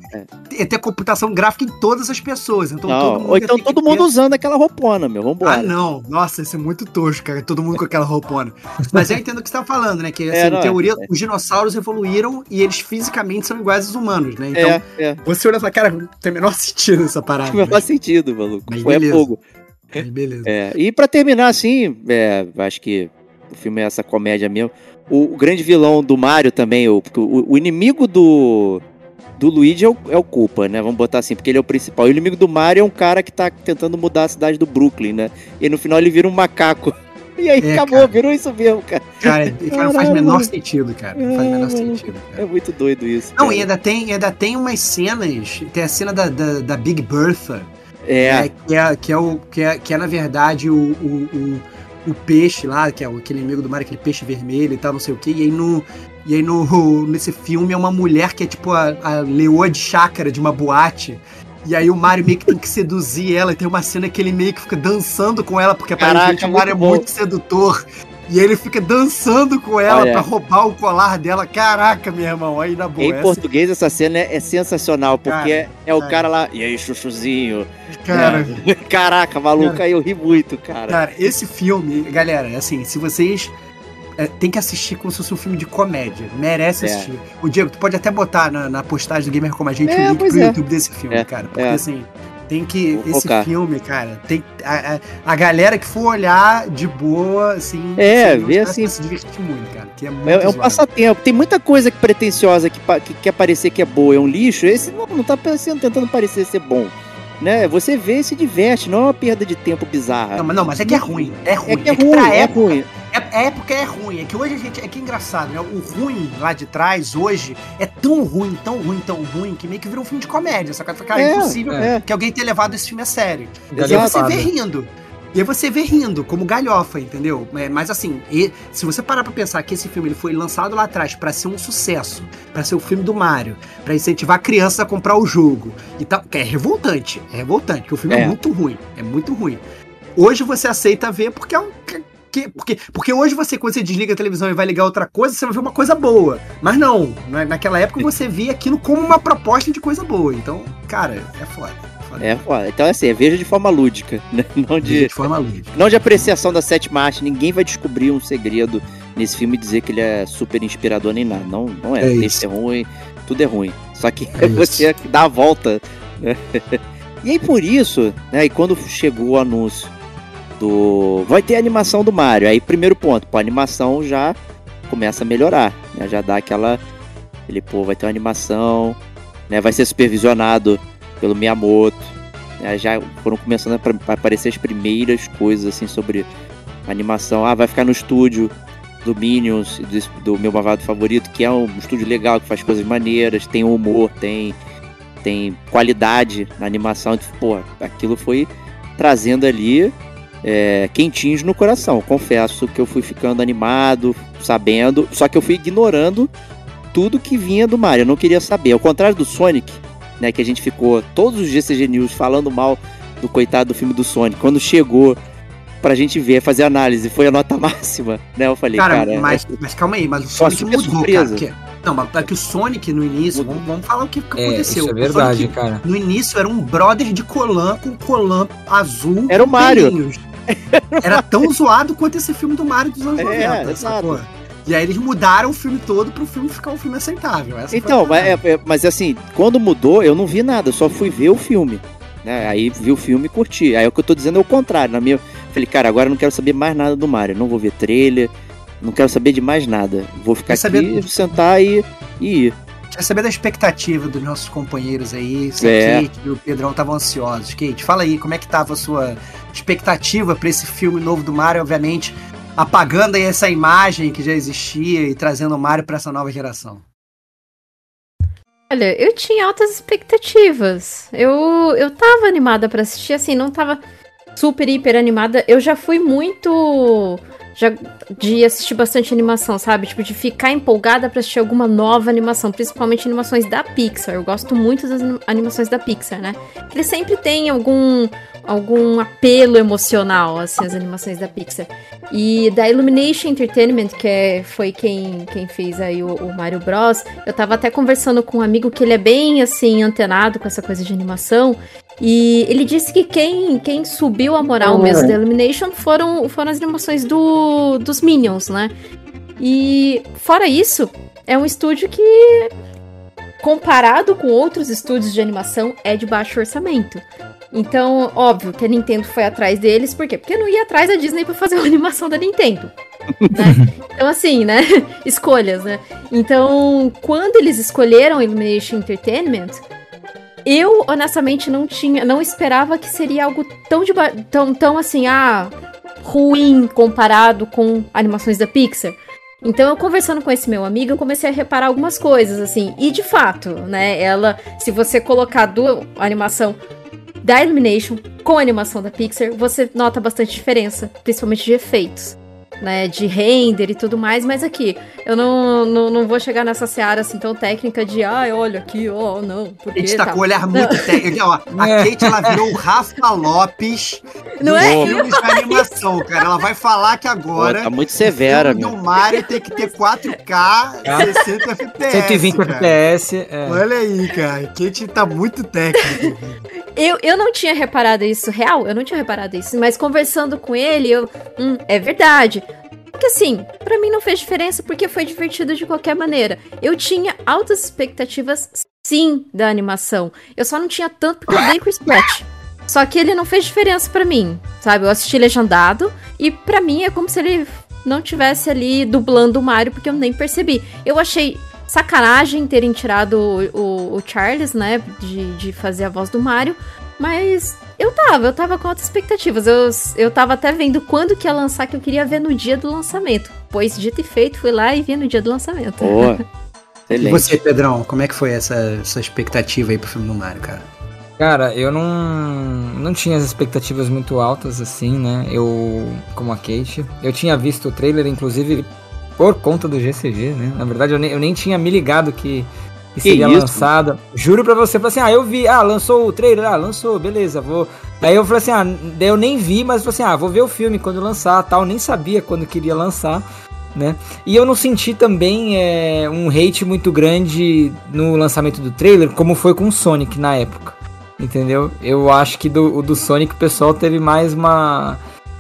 ter, ter, ter computação gráfica em todas as pessoas. Então Não, todo mundo ou então todo mundo ter- usando aquela roupona, meu. Vambora. Ah, não. Nossa, isso é muito tosco, cara. Todo mundo com aquela roupona. Mas eu entendo o que você tá falando, né? Que, assim, É, em é, teoria, é. os dinossauros evoluíram e eles fisicamente são iguais aos humanos, né? Então, é, é. você olha e fala, cara, não tem o menor sentido essa parada. Não faz sentido, maluco. Mas beleza. fogo. Aí, beleza. É, e pra terminar, assim, é, acho que o filme é essa comédia mesmo. O, o grande vilão do Mario também, o, o, o inimigo do, do Luigi é o, é o Culpa, né? Vamos botar assim, porque ele é o principal. E o inimigo do Mario é um cara que tá tentando mudar a cidade do Brooklyn, né? E no final ele vira um macaco. E aí É, acabou, cara. virou isso mesmo, cara. Cara, cara, não faz menor sentido, cara. Não faz o menor sentido, cara. É muito doido isso. Não, cara. e ainda tem, ainda tem umas cenas. Tem a cena da, da, da Big Bertha, É, né, que, é, que, é o, que, é, que é, na verdade, o, o, o, o peixe lá, que é aquele inimigo do mar, aquele peixe vermelho e tal, não sei o quê. E aí, no, e aí no, nesse filme é uma mulher que é tipo a, a leoa de chácara de uma boate. E aí o Mario meio que tem que seduzir ela. E tem uma cena que ele meio que fica dançando com ela, porque Caraca, aparentemente o Mario é muito bom. sedutor. E aí ele fica dançando com ela Olha. pra roubar o colar dela. Caraca, meu irmão, aí na boa. Em essa- português, essa cena é, é sensacional, porque Cara, é o cara. lá, e aí, chuchuzinho. cara, Caraca, maluco, Cara. aí eu ri muito, cara. Cara, esse filme, galera, assim, se vocês é, tem que assistir como se fosse um filme de comédia. Merece É. assistir. O Diego, tu pode até botar na, na postagem do Gamer Como a Gente É, o link pro é. YouTube desse filme, É, cara. Porque é. assim, tem que. Vou esse focar. filme, cara, tem. A, a, a galera que for olhar de boa, assim. É, assim, vê vai assim. Se divertir muito, cara. Que é muito É, é um passatempo. Tem muita coisa que pretensiosa que, que quer parecer que é boa, é um lixo. Esse não, não tá parecendo, tentando parecer ser bom. Né? Você vê e se diverte, não é uma perda de tempo bizarra. Não, mas, não, mas é que é ruim. É ruim. é que é pra ruim, é época, ruim. É, é porque é ruim. É que hoje a gente. É que é engraçado, né? O ruim lá de trás, hoje, é tão ruim, tão ruim, tão ruim, que meio que virou um filme de comédia. Só que, cara, é É, impossível é. que alguém tenha levado esse filme a sério. E você vê rindo. E aí você vê rindo, como galhofa, entendeu? É, mas assim, e- se você parar pra pensar que esse filme ele foi lançado lá atrás pra ser um sucesso, pra ser o filme do Mario, pra incentivar a criança a comprar o jogo e tal, é revoltante, é revoltante, porque o filme é, É. muito ruim, é muito ruim. Hoje você aceita ver porque é um que, porque, porque hoje você, quando você desliga a televisão e vai ligar outra coisa, você vai ver uma coisa boa. Mas não, na- naquela época você via aquilo como uma proposta de coisa boa. Então, cara, é foda. É, foda. então assim, veja de forma lúdica, né? não de, de, forma lúdica. não de apreciação da sétima arte. Ninguém vai descobrir um segredo nesse filme e dizer que ele é super inspirador nem nada. Não, não é. É isso. é ruim, tudo é ruim. Só que É isso. você dá a volta. né? e aí por isso, né? E quando chegou o anúncio do. Vai ter animação do Mario. Aí, primeiro ponto, pô, a animação já começa a melhorar. Né? Já dá aquela. Ele, pô, vai ter uma animação, né? Vai ser supervisionado pelo Miyamoto. né? Já foram começando a aparecer as primeiras coisas assim sobre animação. Ah, vai ficar no estúdio do Minions, do, do meu malvado favorito, que é um estúdio legal, que faz coisas maneiras, tem humor, tem, tem qualidade na animação. Então, Pô, aquilo foi trazendo ali é, quentinhos no coração. Confesso que eu fui ficando animado, sabendo, só que eu fui ignorando tudo que vinha do Mario. Eu não queria saber. Ao contrário do Sonic, né, que a gente ficou todos os GCG News falando mal do coitado do filme do Sonic. Quando chegou pra gente ver, fazer análise, foi a nota máxima, né? Eu falei, Cara, cara, mas, mas calma aí, mas o Sonic mudou, surpresa. cara. porque- não, mas é que o Sonic no início, vamos, vamos falar o que, que É, aconteceu. isso é O verdade, Sonic, cara. no início era um brother de colã com colã azul. Era o Mario. pelinhos. Era tão zoado quanto esse filme do Mario dos anos É, 90, exato. E aí eles mudaram o filme todo pro filme ficar um filme aceitável. Essa Então, mas, é- é- mas assim, quando mudou, eu não vi nada, eu só fui ver o filme. Né? Aí vi o filme e curti. Aí o que eu tô dizendo é o contrário. Na minha, falei, cara, agora eu não quero saber mais nada do Mario. Não vou ver trailer, não quero saber de mais nada. Vou ficar aqui, saber- sentar e, e ir. Quer saber da expectativa dos nossos companheiros aí? Se É. Kate e o Pedrão estavam ansiosos. Kate, fala aí, como é que tava a sua expectativa pra esse filme novo do Mario, obviamente, apagando aí essa imagem que já existia e trazendo o Mario pra essa nova geração. Olha, eu tinha altas expectativas. Eu, eu tava animada pra assistir, assim, não tava super, hiper animada. Eu já fui muito. Já de assistir bastante animação, sabe? Tipo, de ficar empolgada pra assistir alguma nova animação, principalmente animações da Pixar. Eu gosto muito das anim- animações da Pixar, né? Eles sempre têm algum algum apelo emocional, assim, as animações da Pixar. E da Illumination Entertainment, que é, foi quem, quem fez aí o, o Mario Bros, eu tava até conversando com um amigo que ele é bem, assim, antenado com essa coisa de animação, e ele disse que quem, quem subiu a moral mesmo da Illumination foram, foram as animações do, dos Minions, né? E fora isso, é um estúdio que, comparado com outros estúdios de animação, é de baixo orçamento. Então, óbvio que a Nintendo foi atrás deles, por quê? Porque não ia atrás da Disney pra fazer uma animação da Nintendo. né? Então, assim, né? Escolhas, né? Então, quando eles escolheram Illumination Entertainment, eu honestamente não tinha, não esperava que seria algo tão de tão, tão assim, ah, ruim comparado com animações da Pixar. Então, eu conversando com esse meu amigo, eu comecei a reparar algumas coisas, assim. E de fato, né? Ela, se você colocar do, a animação da Illumination com a animação da Pixar, você nota bastante diferença, principalmente de efeitos, né? De render e tudo mais. Mas aqui, eu não, não, não vou chegar nessa seara assim tão técnica de, ah, olha aqui, ó, não, A gente tá com o olhar muito técnico. Ó, a É. Kate, ela virou o Rafa Lopes Não dos é? filmes de animação, cara. Ela vai falar que Pô, agora... tá muito severa, o meu. do Mario tem que ter 4K, 60 FPS, 120 cara. FPS. É. Olha aí, cara. Kate tá muito técnico. Eu, eu não tinha reparado isso real, eu não tinha reparado isso, mas conversando com ele, eu. Hum, é verdade. Que assim, pra mim não fez diferença porque foi divertido de qualquer maneira. Eu tinha altas expectativas, sim, da animação. Eu só não tinha tanto porque eu dei Chris Pratt. Só que ele não fez diferença pra mim, sabe? Eu assisti legendado e pra mim é como se ele não tivesse ali dublando o Mario porque eu nem percebi. Eu achei sacanagem terem tirado o, o- o Charles, né, de, de fazer a voz do Mario, mas eu tava, eu tava com altas expectativas. Eu, eu tava até vendo quando que ia lançar, que eu queria ver no dia do lançamento. Pois, dito e feito, fui lá e vi no dia do lançamento. Pô, E excelente. você, Pedrão, como é que foi essa, essa expectativa aí pro filme do Mario, cara? Cara, eu não, não tinha as expectativas muito altas assim, né? Eu, como a Kate, eu tinha visto o trailer, inclusive, por conta do GCG, né? Na verdade, eu nem, eu nem tinha me ligado que, que seria isso? lançada. Juro pra você, falei assim, ah, eu vi, ah, lançou o trailer, ah, lançou, beleza, vou. Aí eu falei assim, ah, daí eu nem vi, mas falei assim, ah, vou ver o filme quando lançar tal, nem sabia quando queria lançar. Né? E eu não senti também é, um hate muito grande no lançamento do trailer, como foi com o Sonic na época. Entendeu? Eu acho que do, o do Sonic o pessoal teve mais uma.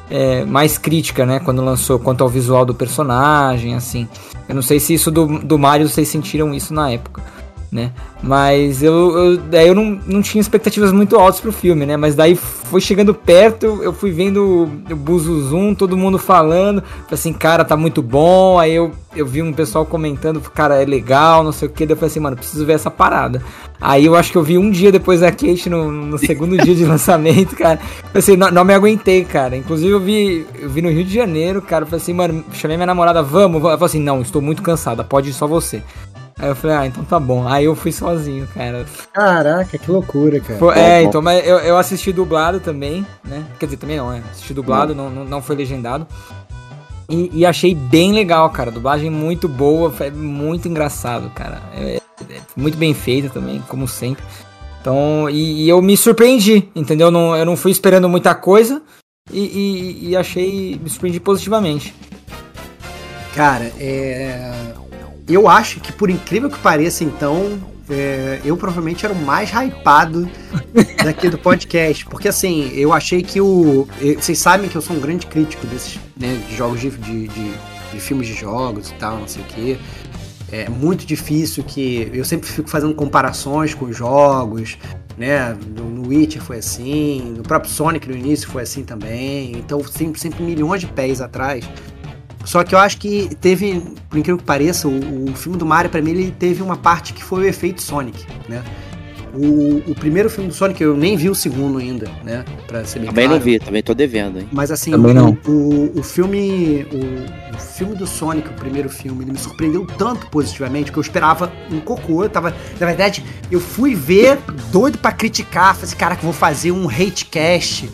é, mais crítica, né? Quando lançou, quanto ao visual do personagem, assim. Eu não sei se isso do, do Mario vocês sentiram isso na época, né? Mas eu, eu, daí eu não, não tinha expectativas muito altas pro filme, né? Mas daí foi chegando perto, eu fui vendo o Buzuzum, todo mundo falando, assim, cara, tá muito bom. Aí eu, eu vi um pessoal comentando, cara, é legal, não sei o que. Daí eu falei assim, mano, preciso ver essa parada. Aí eu acho que eu vi um dia depois da Kate, no, no segundo dia de lançamento, cara. Falei assim, não, não me aguentei, cara. Inclusive eu vi, eu vi no Rio de Janeiro, cara. Falei assim, mano, chamei minha namorada, vamos. Ela falou assim, não, estou muito cansada, pode ir só você. Aí eu falei, ah, então tá bom. Aí eu fui sozinho, cara. Caraca, que loucura, cara. Foi- é, bom. então, mas eu, eu assisti dublado também, né? Quer dizer, também não, é. Assisti dublado, não, não, não foi legendado. E, e achei bem legal, cara. Dublagem muito boa, foi muito engraçado, cara. É- é muito bem feita também, como sempre. Então, e, e eu me surpreendi, entendeu? Não, eu não fui esperando muita coisa e- e achei, me surpreendi positivamente. Cara, é... eu acho que por incrível que pareça, então, é, eu provavelmente era o mais hypado daqui do podcast. Porque assim, eu achei que o. Vocês sabem que eu sou um grande crítico desses né, de jogos de, de, de- de filmes de jogos e tal, não sei o quê. É muito difícil que. Eu sempre fico fazendo comparações com os jogos, né? No, no Witcher foi assim, no próprio Sonic no início foi assim também. Então, sempre, sempre milhões de pés atrás. Só que eu acho que teve, por incrível que pareça, o, o filme do Mario, pra mim, ele teve uma parte que foi o efeito Sonic, né? O, o primeiro filme do Sonic, eu nem vi o segundo ainda, né? Pra ser bem Também claro. não vi, também tô devendo, hein? Mas assim, Também o, não. O, o filme. O, o filme do Sonic, o primeiro filme, ele me surpreendeu tanto positivamente que eu esperava um cocô. Eu tava. Na verdade, eu fui ver doido pra criticar. Falei assim, caraca, vou fazer um hate cast.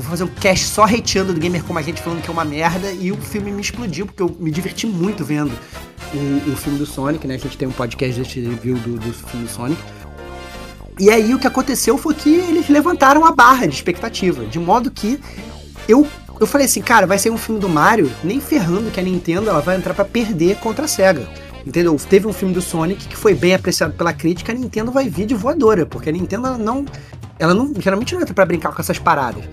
Vou fazer um cast só hateando do gamer como a gente falando que é uma merda. E o filme me explodiu, porque eu me diverti muito vendo o, o filme do Sonic, né? A gente tem um podcast desse review do, do filme do Sonic. E aí o que aconteceu foi que eles levantaram a barra de expectativa, de modo que eu, eu falei assim, cara, vai ser um filme do Mario, nem ferrando que a Nintendo ela vai entrar pra perder contra a SEGA. Entendeu? Teve um filme do Sonic que foi bem apreciado pela crítica, a Nintendo vai vir de voadora, porque a Nintendo não. Ela não. Geralmente não entra pra brincar com essas paradas.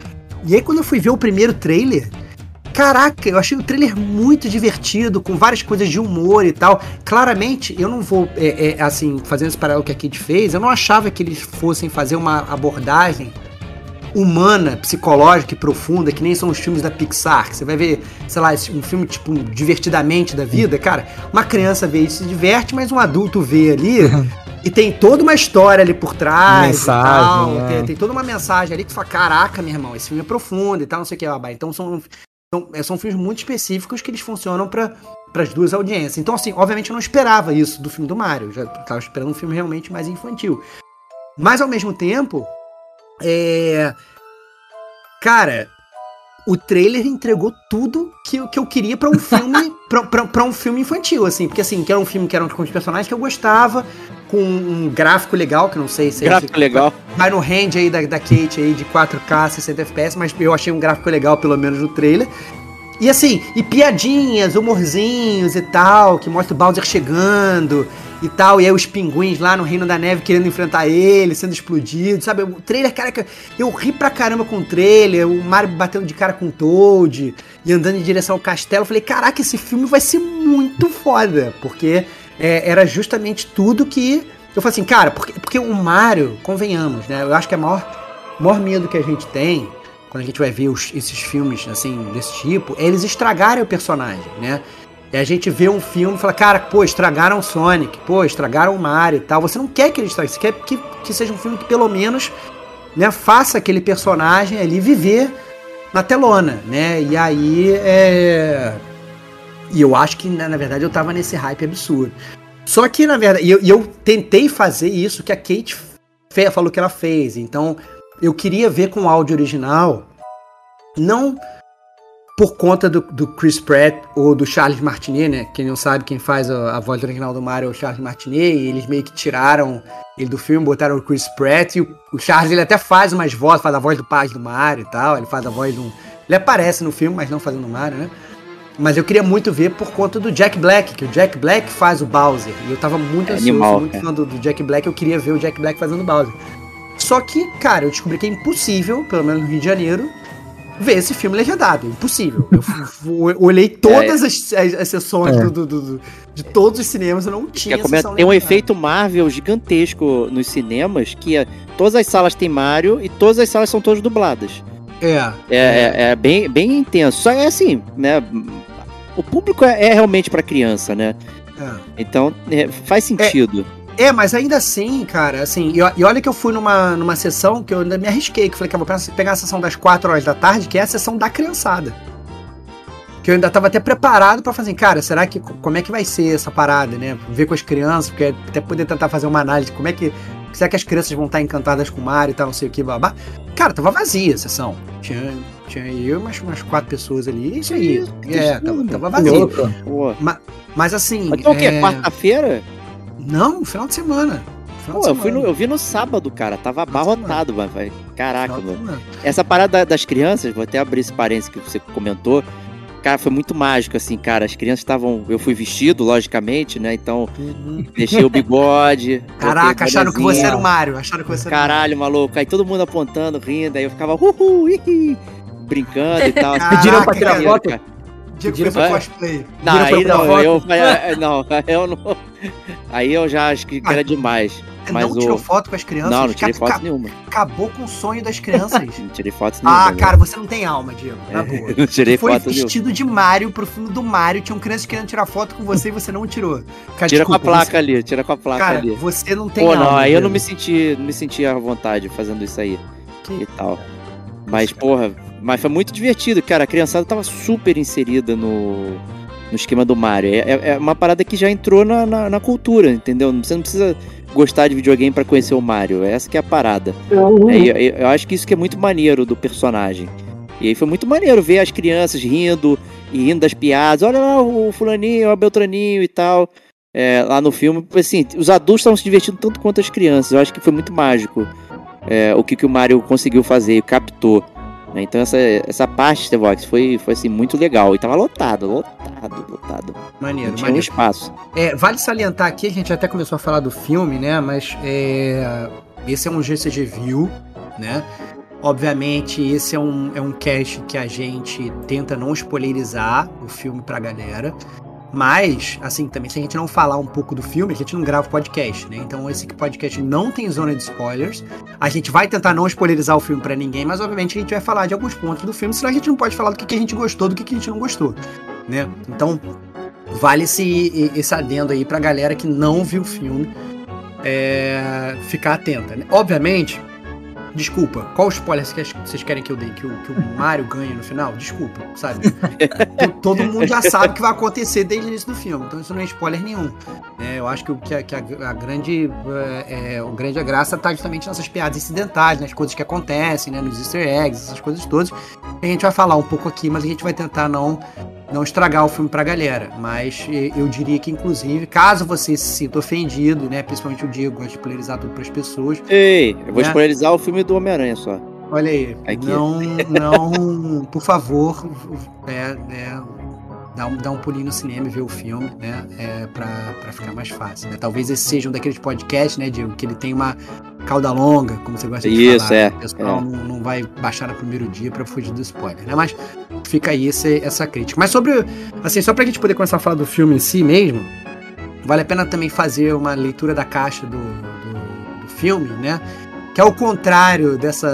E aí, quando eu fui ver o primeiro trailer, Caraca, eu achei o trailer muito divertido, com várias coisas de humor e tal. Claramente, eu não vou, é, é, assim, fazendo esse paralelo que a Kid fez, eu não achava que eles fossem fazer uma abordagem humana, psicológica e profunda, que nem são os filmes da Pixar. Que você vai ver, sei lá, um filme tipo Divertidamente da vida, cara. Uma criança vê e se diverte, mas um adulto vê ali. E tem toda uma história ali por trás. Mensagem, e tal. né? Tem, tem toda uma mensagem ali que tu fala: caraca, meu irmão, esse filme é profundo e tal, não sei o que. babá. Então são, são, é, são filmes muito específicos que eles funcionam para as duas audiências. Então, assim, obviamente eu não esperava isso do filme do Mario. Eu já tava esperando um filme realmente mais infantil. Mas ao mesmo tempo, é. Cara, o trailer entregou tudo que, eu- que eu queria pra um filme pra um filme infantil, assim, porque assim, que era um filme que eram com os personagens que eu gostava, com um gráfico legal, que não sei se Gráfico legal. vai no range aí da, da Kate aí de 4K, 60 FPS, mas eu achei um gráfico legal, pelo menos no trailer. E assim, e piadinhas, humorzinhos e tal, que mostra o Bowser chegando. E tal, e aí os pinguins lá no Reino da Neve querendo enfrentar ele, sendo explodido, sabe? O trailer, cara, eu ri pra caramba com o trailer, o Mario batendo de cara com o Toad e andando em direção ao castelo. Eu falei, caraca, esse filme vai ser muito foda, porque é, era justamente tudo que. Eu falei assim, cara, porque, porque o Mario, convenhamos, né? Eu acho que é o maior, maior medo que a gente tem quando a gente vai ver os, esses filmes assim desse tipo, é eles estragarem o personagem, né? E a gente vê um filme e fala, cara, pô, estragaram o Sonic, pô, estragaram o Mario e tal. Você não quer que ele estrague, você quer que, que seja um filme que pelo menos né, faça aquele personagem ali viver na telona, né? E aí é. E eu acho que, na verdade, eu tava nesse hype absurdo. Só que, na verdade, eu, eu tentei fazer isso que a Kate falou que ela fez. Então, eu queria ver com o áudio original, não por conta do, do, Chris Pratt ou do Charles Martinet, né? Quem não sabe quem faz a, a voz original do Mario é o Charles Martinet, e eles meio que tiraram ele do filme, botaram o Chris Pratt, e o, o Charles ele até faz umas vozes, faz a voz do pai do Mario e tal, ele faz a voz do. Ele aparece no filme, mas não fazendo o Mario, né? Mas eu queria muito ver por conta do Jack Black, que o Jack Black faz o Bowser. E eu tava muito é ansioso, animal, muito fã do, do Jack Black, eu queria ver o Jack Black fazendo o Bowser. Só que, cara, eu descobri que é impossível, pelo menos no Rio de Janeiro, ver esse filme legendado. Impossível. Eu, eu olhei todas é. as, as, as, sessões é. do, do, do, de todos os cinemas, eu não tinha. Tem um efeito Marvel gigantesco nos cinemas, que é, todas as salas têm Mario e todas as salas são todas dubladas. É. É, é, é bem, bem intenso. Só é assim, né? O público é, é realmente para criança, né? É. Então, é, faz sentido. É, mas ainda assim, cara, assim, e, e, olha que eu fui numa, numa sessão que eu ainda me arrisquei, que falei que eu vou pegar a sessão das 4 horas da tarde, que é a sessão da criançada. Que eu ainda tava até preparado para fazer, cara, será que como é que vai ser essa parada, né? Ver com as crianças, porque até poder tentar fazer uma análise, como é que será que as crianças vão estar encantadas com o Mario e tal, não sei o que, babá. Cara, tava vazia a sessão. Tinha, tinha eu mais umas quatro pessoas ali, isso aí. É, tava, tava vazia. Mas, mas assim. Então o quê? É... Quarta-feira? Não, final de semana. Final Pô, de eu, fui no, eu vi no sábado, cara. Tava abarrotado, mano. Caraca, mano. Essa parada das crianças, vou até abrir esse parênteses que você comentou. Cara, foi muito mágico, assim, cara. As crianças estavam. Eu fui vestido, logicamente, né? Então, uhum. deixei o bigode. Caraca, acharam que você era o Mario. Acharam que você era Caralho, maluco. Aí todo mundo apontando, rindo. Aí eu ficava, uhul, hihi, brincando e tal. Pediram pra tirar foto? Diego fez um cosplay. Não, aí não, eu, não, eu não. Aí eu já acho que ah, era demais. Mas não tirou o... foto com as crianças? Não, não tirei foto nenhuma. Acabou com o sonho das crianças. não tirei foto nenhuma. Ah, cara, você não tem alma, Diego. Na boa. não tirei foi foto Foi vestido nenhuma. de Mario pro filme do Mario. Tinham crianças querendo tirar foto com você e você não tirou. Cara, tira desculpa, com a placa você... ali, tira com a placa cara, ali. você não tem Pô, alma. Pô, não, aí eu não me senti, não me senti à vontade fazendo isso aí. Que... E tal. Mas, porra, mas foi muito divertido, cara. A criançada tava super inserida no, no esquema do Mario. É, é, é uma parada que já entrou na, na, na, cultura, entendeu? Você não precisa gostar de videogame para conhecer o Mario. Essa que é a parada. Uhum. É, eu, eu acho que isso que é muito maneiro do personagem. E aí foi muito maneiro ver as crianças rindo e rindo das piadas. Olha lá o fulaninho, o Beltraninho e tal. É, lá no filme, assim, os adultos estavam se divertindo tanto quanto as crianças. Eu acho que foi muito mágico é, o que, que o Mario conseguiu fazer, captou. Né? Então essa, essa parte The Vox foi, foi assim, muito legal. E tava lotado, lotado, lotado. Maneiro, Não tinha maneiro. Um espaço. É, vale salientar aqui, a gente até começou a falar do filme, né? Mas é, esse é um GCG View, né? Obviamente, esse é um, é um cast que a gente tenta não spoilerizar o filme pra galera. Mas, assim, também se a gente não falar um pouco do filme, a gente não grava podcast, né? Então esse podcast não tem zona de spoilers. A gente vai tentar não spoilerizar o filme para ninguém, mas obviamente a gente vai falar de alguns pontos do filme, senão a gente não pode falar do que a gente gostou, do que a gente não gostou, né? Então, vale esse, esse adendo aí pra galera que não viu o filme é, ficar atenta, né? Obviamente, Desculpa, qual spoiler vocês querem que eu dê? Que o, que o Mario ganhe no final? Desculpa, sabe? Todo mundo já sabe o que vai acontecer desde o início do filme, então isso não é spoiler nenhum. É, eu acho que, que, a, que a, a grande, é, o grande graça está justamente nessas piadas incidentais, nas coisas que acontecem, né, nos easter eggs, essas coisas todas. A gente vai falar um pouco aqui, mas a gente vai tentar não não estragar o filme pra galera. Mas eu diria que, inclusive, caso você se sinta ofendido, né? Principalmente o Diego gosta de polarizar tudo pras pessoas. Ei, eu vou né? polarizar o filme do Homem-Aranha só. Olha aí. Aqui. Não, não, por favor, é, é, dá um, dá um pulinho no cinema e ver o filme, né? É, pra, pra ficar mais fácil. Né? Talvez esse seja um daqueles podcasts, né, Diego, que ele tem uma cauda longa, como você gosta de Isso, falar. é, O pessoal é. Não, não vai baixar no primeiro dia pra fugir do spoiler, né? Mas fica aí esse- essa crítica. Mas sobre, assim, só pra gente poder começar a falar do filme em si mesmo, vale a pena também fazer uma leitura da caixa do, do, do filme, né? Que ao contrário dessa,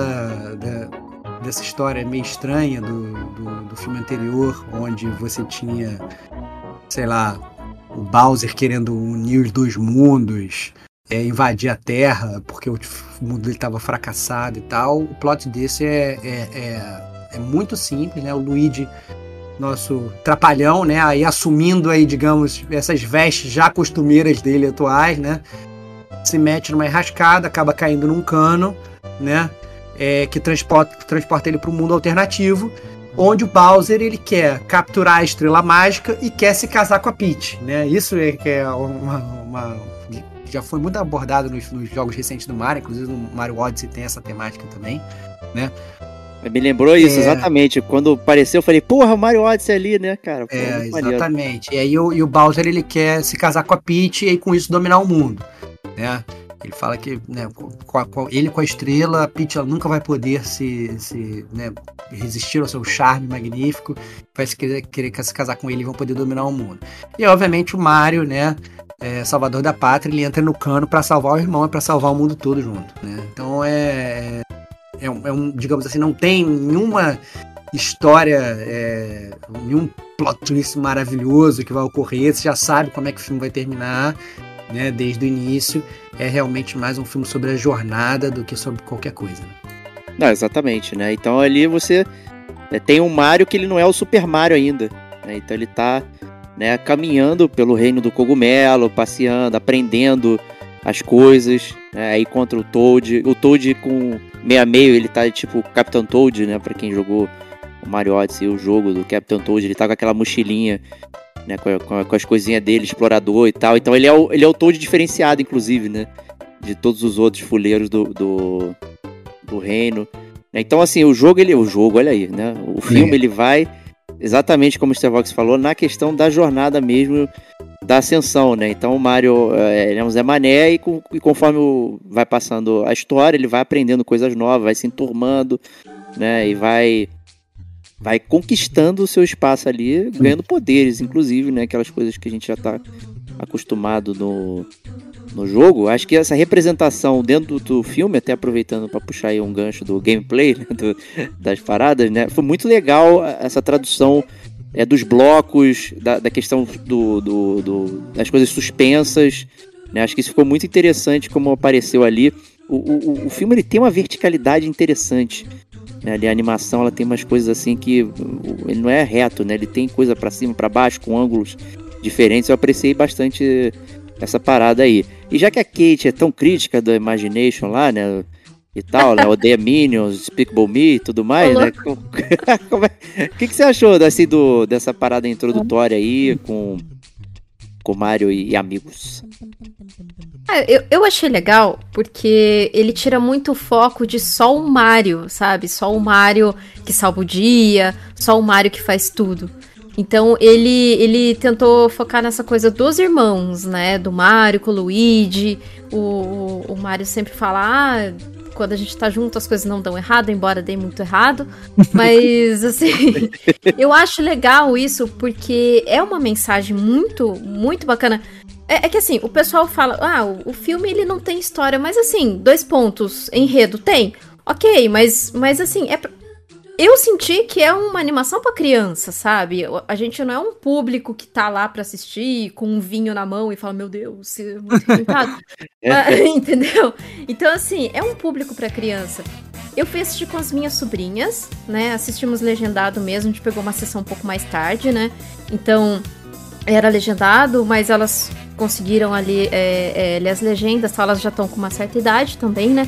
da- dessa história meio estranha do, do, do filme anterior, onde você tinha, sei lá, o Bowser querendo unir os dois mundos, é, invadir a Terra porque o mundo dele estava fracassado e tal. O plot desse é, é, é, é muito simples, né? O Luigi, nosso trapalhão, né? Aí assumindo aí, digamos, essas vestes já costumeiras dele atuais, né? Se mete numa enrascada, acaba caindo num cano, né? É, que transporta, transporta ele para um mundo alternativo, onde o Bowser ele quer capturar a estrela mágica e quer se casar com a Peach, né? Isso é que é uma, uma- já foi muito abordado nos, nos jogos recentes do Mario, inclusive no Mario Odyssey tem essa temática também. Me lembrou isso, É. exatamente. Quando apareceu, eu falei, porra, Mario Odyssey ali, né, cara? Pô, É, maneiro. exatamente. E aí o, e o Bowser ele quer se casar com a Peach e com isso dominar o mundo, né? Ele fala que né, com a- com- ele com a estrela, a Peach ela nunca vai poder se, se né, resistir ao seu charme magnífico, vai se querer, querer se casar com ele e vão poder dominar o mundo. E obviamente o Mario, né, é, salvador da pátria, ele entra no cano para salvar o irmão e para salvar o mundo todo junto, né? Então é, é, um, é um, digamos assim, não tem nenhuma história, é, nenhum plot twist maravilhoso que vai ocorrer, você já sabe como é que o filme vai terminar, né, desde o início. É realmente mais um filme sobre a jornada do que sobre qualquer coisa. né? Não, exatamente, né? Então ali você é, tem um Mario que ele não é o Super Mario ainda. né? Então ele tá né, caminhando pelo reino do cogumelo, passeando, aprendendo as coisas. Né? Aí contra o Toad. O Toad com meio a meio, ele tá tipo Capitão Toad, né? Pra quem jogou o Mario Odyssey, o jogo do Capitão Toad, ele tá com aquela mochilinha. Né, com, com com as coisinhas dele, explorador e tal. Então ele é o, ele é o Toad diferenciado, inclusive, né? De todos os outros fuleiros do, do, do reino. Então, assim, o jogo, ele. O jogo, olha aí, né? O filme ele vai exatamente como o Starvox falou, na questão da jornada mesmo da ascensão, né? Então o Mario é, ele é um Zé Mané e, com- e conforme o- vai passando a história, ele vai aprendendo coisas novas, vai se enturmando, né? E vai vai conquistando o seu espaço ali, ganhando poderes, inclusive, né? Aquelas coisas que a gente já tá acostumado no, no jogo. Acho que essa representação dentro do filme, até aproveitando para puxar aí um gancho do gameplay, né, do- das paradas, né? Foi muito legal essa tradução é, dos blocos, da, da questão do, do- do- das coisas suspensas. Né? Acho que isso ficou muito interessante como apareceu ali. O, o, o- filme ele tem uma verticalidade interessante. Né? Ali a animação ela tem umas coisas assim que ele não é reto, né? Ele tem coisa para cima, para baixo, com ângulos diferentes. Eu apreciei bastante essa parada aí. E já que a Kate é tão crítica do Imagination lá, né? E tal, né? Odeia Minions, Despicable Me e tudo mais, né? É- O que, que você achou assim, do, dessa parada introdutória aí com, com Mario e, e amigos? Ah, eu, eu achei legal porque ele tira muito o foco de só o Mario, sabe? Só o Mario que salva o dia, só o Mario que faz tudo. Então ele, ele tentou focar nessa coisa dos irmãos, né? Do Mario com o Luigi. O, o, o Mario sempre fala: ah, quando a gente tá junto as coisas não dão errado, embora dê muito errado. Mas, assim, eu acho legal isso porque é uma mensagem muito, muito bacana. É, é que assim, o pessoal fala, ah, o, o filme ele não tem história, mas assim, dois pontos, enredo tem. Ok, mas, mas assim, é eu senti que é uma animação pra criança, sabe? A gente não é um público que tá lá pra assistir com um vinho na mão e fala, meu Deus, é muito. Ah, Entendeu? Então, assim, é um público pra criança. Eu fui assistir com as minhas sobrinhas, né? Assistimos legendado mesmo, a gente pegou uma sessão um pouco mais tarde, né? Então, era legendado, mas elas conseguiram ali é, é, ler as legendas, tá? elas já estão com uma certa idade também, né?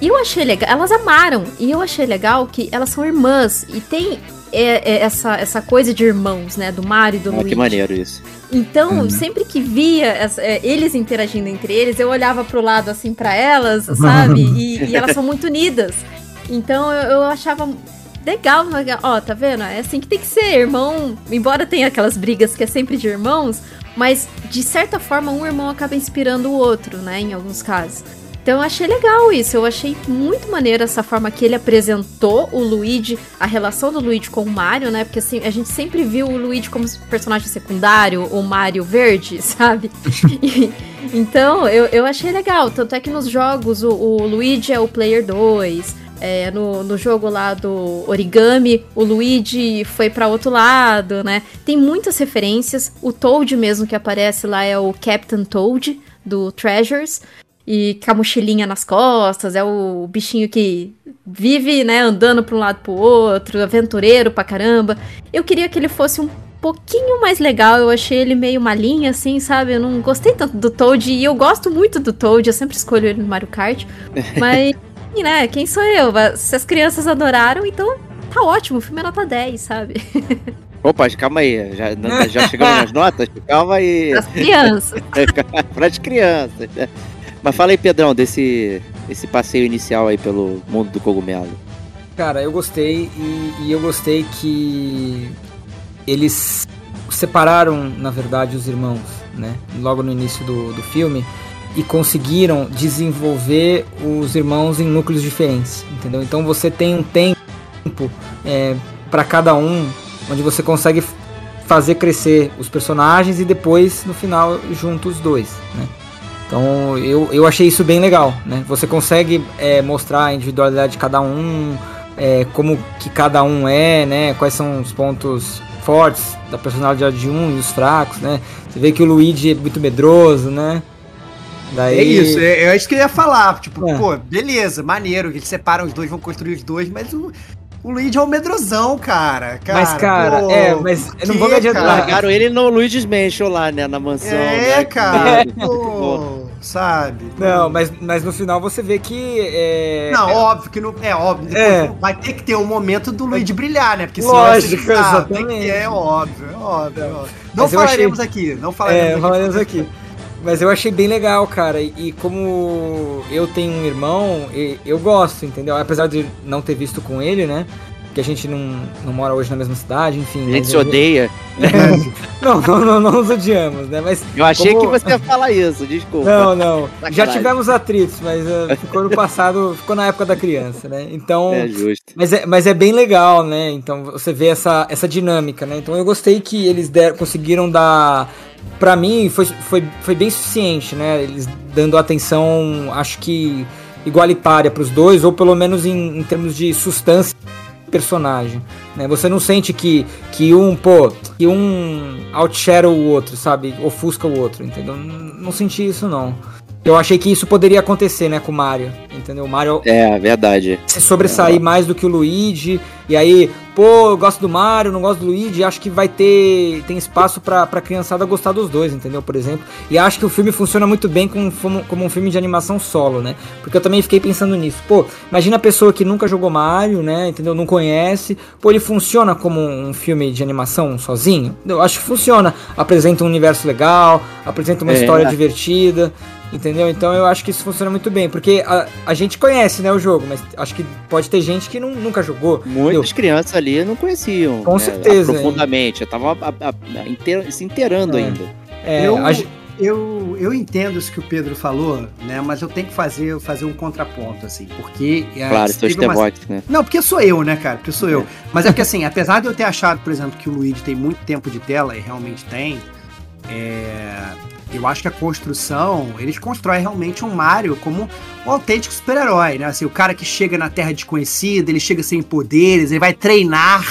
E eu achei legal, elas amaram, e eu achei legal que elas são irmãs, e tem é, é, essa, essa coisa de irmãos, né? Do Mario e do Ah, Luigi. que maneiro isso. Então, Uhum. sempre que via essa- é, eles interagindo entre eles, eu olhava pro lado assim pra elas, sabe? E, e elas são muito unidas. Então eu, eu achava legal, legal. Ó, tá vendo? É assim que tem que ser, irmão. Embora tenha aquelas brigas que é sempre de irmãos, mas de certa forma um irmão acaba inspirando o outro, né? Em alguns casos. Então eu achei legal isso, eu achei muito maneiro essa forma que ele apresentou o Luigi, a relação do Luigi com o Mario, né? Porque assim, a gente sempre viu o Luigi como personagem secundário, o Mario verde, sabe? Então eu, eu achei legal, tanto é que nos jogos o, o Luigi é o player 2, é, no, no jogo lá do Origami, o Luigi foi para outro lado, né? Tem muitas referências. O Toad mesmo que aparece lá é o Captain Toad do Treasures e com a mochilinha nas costas, é o bichinho que vive, né, andando para um lado pro outro, aventureiro pra caramba. Eu queria que ele fosse um pouquinho mais legal, eu achei ele meio malinha, assim, sabe? Eu não gostei tanto do Toad, e eu gosto muito do Toad, eu sempre escolho ele no Mario Kart, mas, né, quem sou eu? Se as crianças adoraram, então tá ótimo, o filme é nota 10, sabe? Opa, calma aí, já, já chegamos nas notas? Calma aí. Para as crianças. Para as crianças. Mas fala aí, Pedrão, desse esse passeio inicial aí pelo mundo do cogumelo. Cara, eu gostei e, e eu gostei que eles separaram, na verdade, os irmãos, né? Logo no início do, do filme e conseguiram desenvolver os irmãos em núcleos diferentes, entendeu? Então você tem um tempo é, para cada um, onde você consegue fazer crescer os personagens e depois no final juntos os dois, né? Então eu, eu achei isso bem legal, né? Você consegue é, mostrar a individualidade de cada um, é, como que cada um é, né? Quais são os pontos fortes da personalidade de um e os fracos, né? Você vê que o Luigi é muito medroso, né? Daí... É isso, é, é isso que eu ia falar. Tipo, é. pô, beleza, maneiro, que eles separam os dois, vão construir os dois, mas o, o Luigi é um medrosão, cara. cara mas, cara, pô, é, mas eu não vou me adiantar. Largaram ele no Luigi's Mansion lá, né, na mansão. É, né? cara, pô sabe? Não, mas, mas no final você vê que. É... Não, é... óbvio que não. É óbvio. É. Vai ter que ter um momento do Luigi brilhar, né? Porque senão Lógico, você, ah, tem que, é óbvio, é óbvio. É óbvio. Não falaremos achei... aqui, não falaremos é, aqui. falaremos aqui. Mas eu achei bem legal, cara. E, como eu tenho um irmão, eu gosto, entendeu? Apesar de não ter visto com ele, né? Que a gente não, não mora hoje na mesma cidade, enfim. A gente se odeia. não, não, não, não nos odiamos, né? Mas Eu achei como... que você ia falar isso, desculpa. Não, não. Já tivemos atritos, mas uh, ficou no passado, ficou na época da criança, né? Então. É justo. Mas é, mas é bem legal, né? Então você vê essa, essa dinâmica, né? Então eu gostei que eles der, conseguiram dar para mim foi, foi, foi bem suficiente, né? Eles dando atenção, acho que igualitária para os dois, ou pelo menos em, em termos de substância personagem, né? Você não sente que, que um, pô, que um outshadow o outro, sabe? Ofusca o outro, entendeu? Não, não senti isso, não. Eu achei que isso poderia acontecer, né, com o Mario, entendeu? O Mario... É, verdade. Se sobressair é. mais do que o Luigi, e aí, pô, eu gosto do Mario, não gosto do Luigi, acho que vai ter tem espaço pra, pra criançada gostar dos dois, entendeu? Por exemplo. E acho que o filme funciona muito bem como, como um filme de animação solo, né? Porque eu também fiquei pensando nisso. Pô, imagina a pessoa que nunca jogou Mario, né? Entendeu? Não conhece. Pô, ele funciona como um filme de animação sozinho? Eu acho que funciona. Apresenta um universo legal, apresenta uma é. história divertida. Entendeu? Então eu acho que isso funciona muito bem, porque a, a gente conhece, né, o jogo, mas acho que pode ter gente que não, nunca jogou. Muitas entendeu? crianças ali não conheciam. Com né, certeza. Profundamente, eu tava a, a, inteira, se inteirando é. ainda. É, eu, a... eu, eu entendo isso que o Pedro falou, né, mas eu tenho que fazer, fazer um contraponto, assim, porque... É, claro, sou uma... né? Não, porque sou eu, né, cara, porque sou eu. É. Mas é que assim, apesar de eu ter achado, por exemplo, que o Luigi tem muito tempo de tela, e realmente tem, é eu acho que a construção, eles constroem realmente um Mario como um autêntico super-herói, né? Assim, o cara que chega na Terra Desconhecida, ele chega sem poderes, ele vai treinar,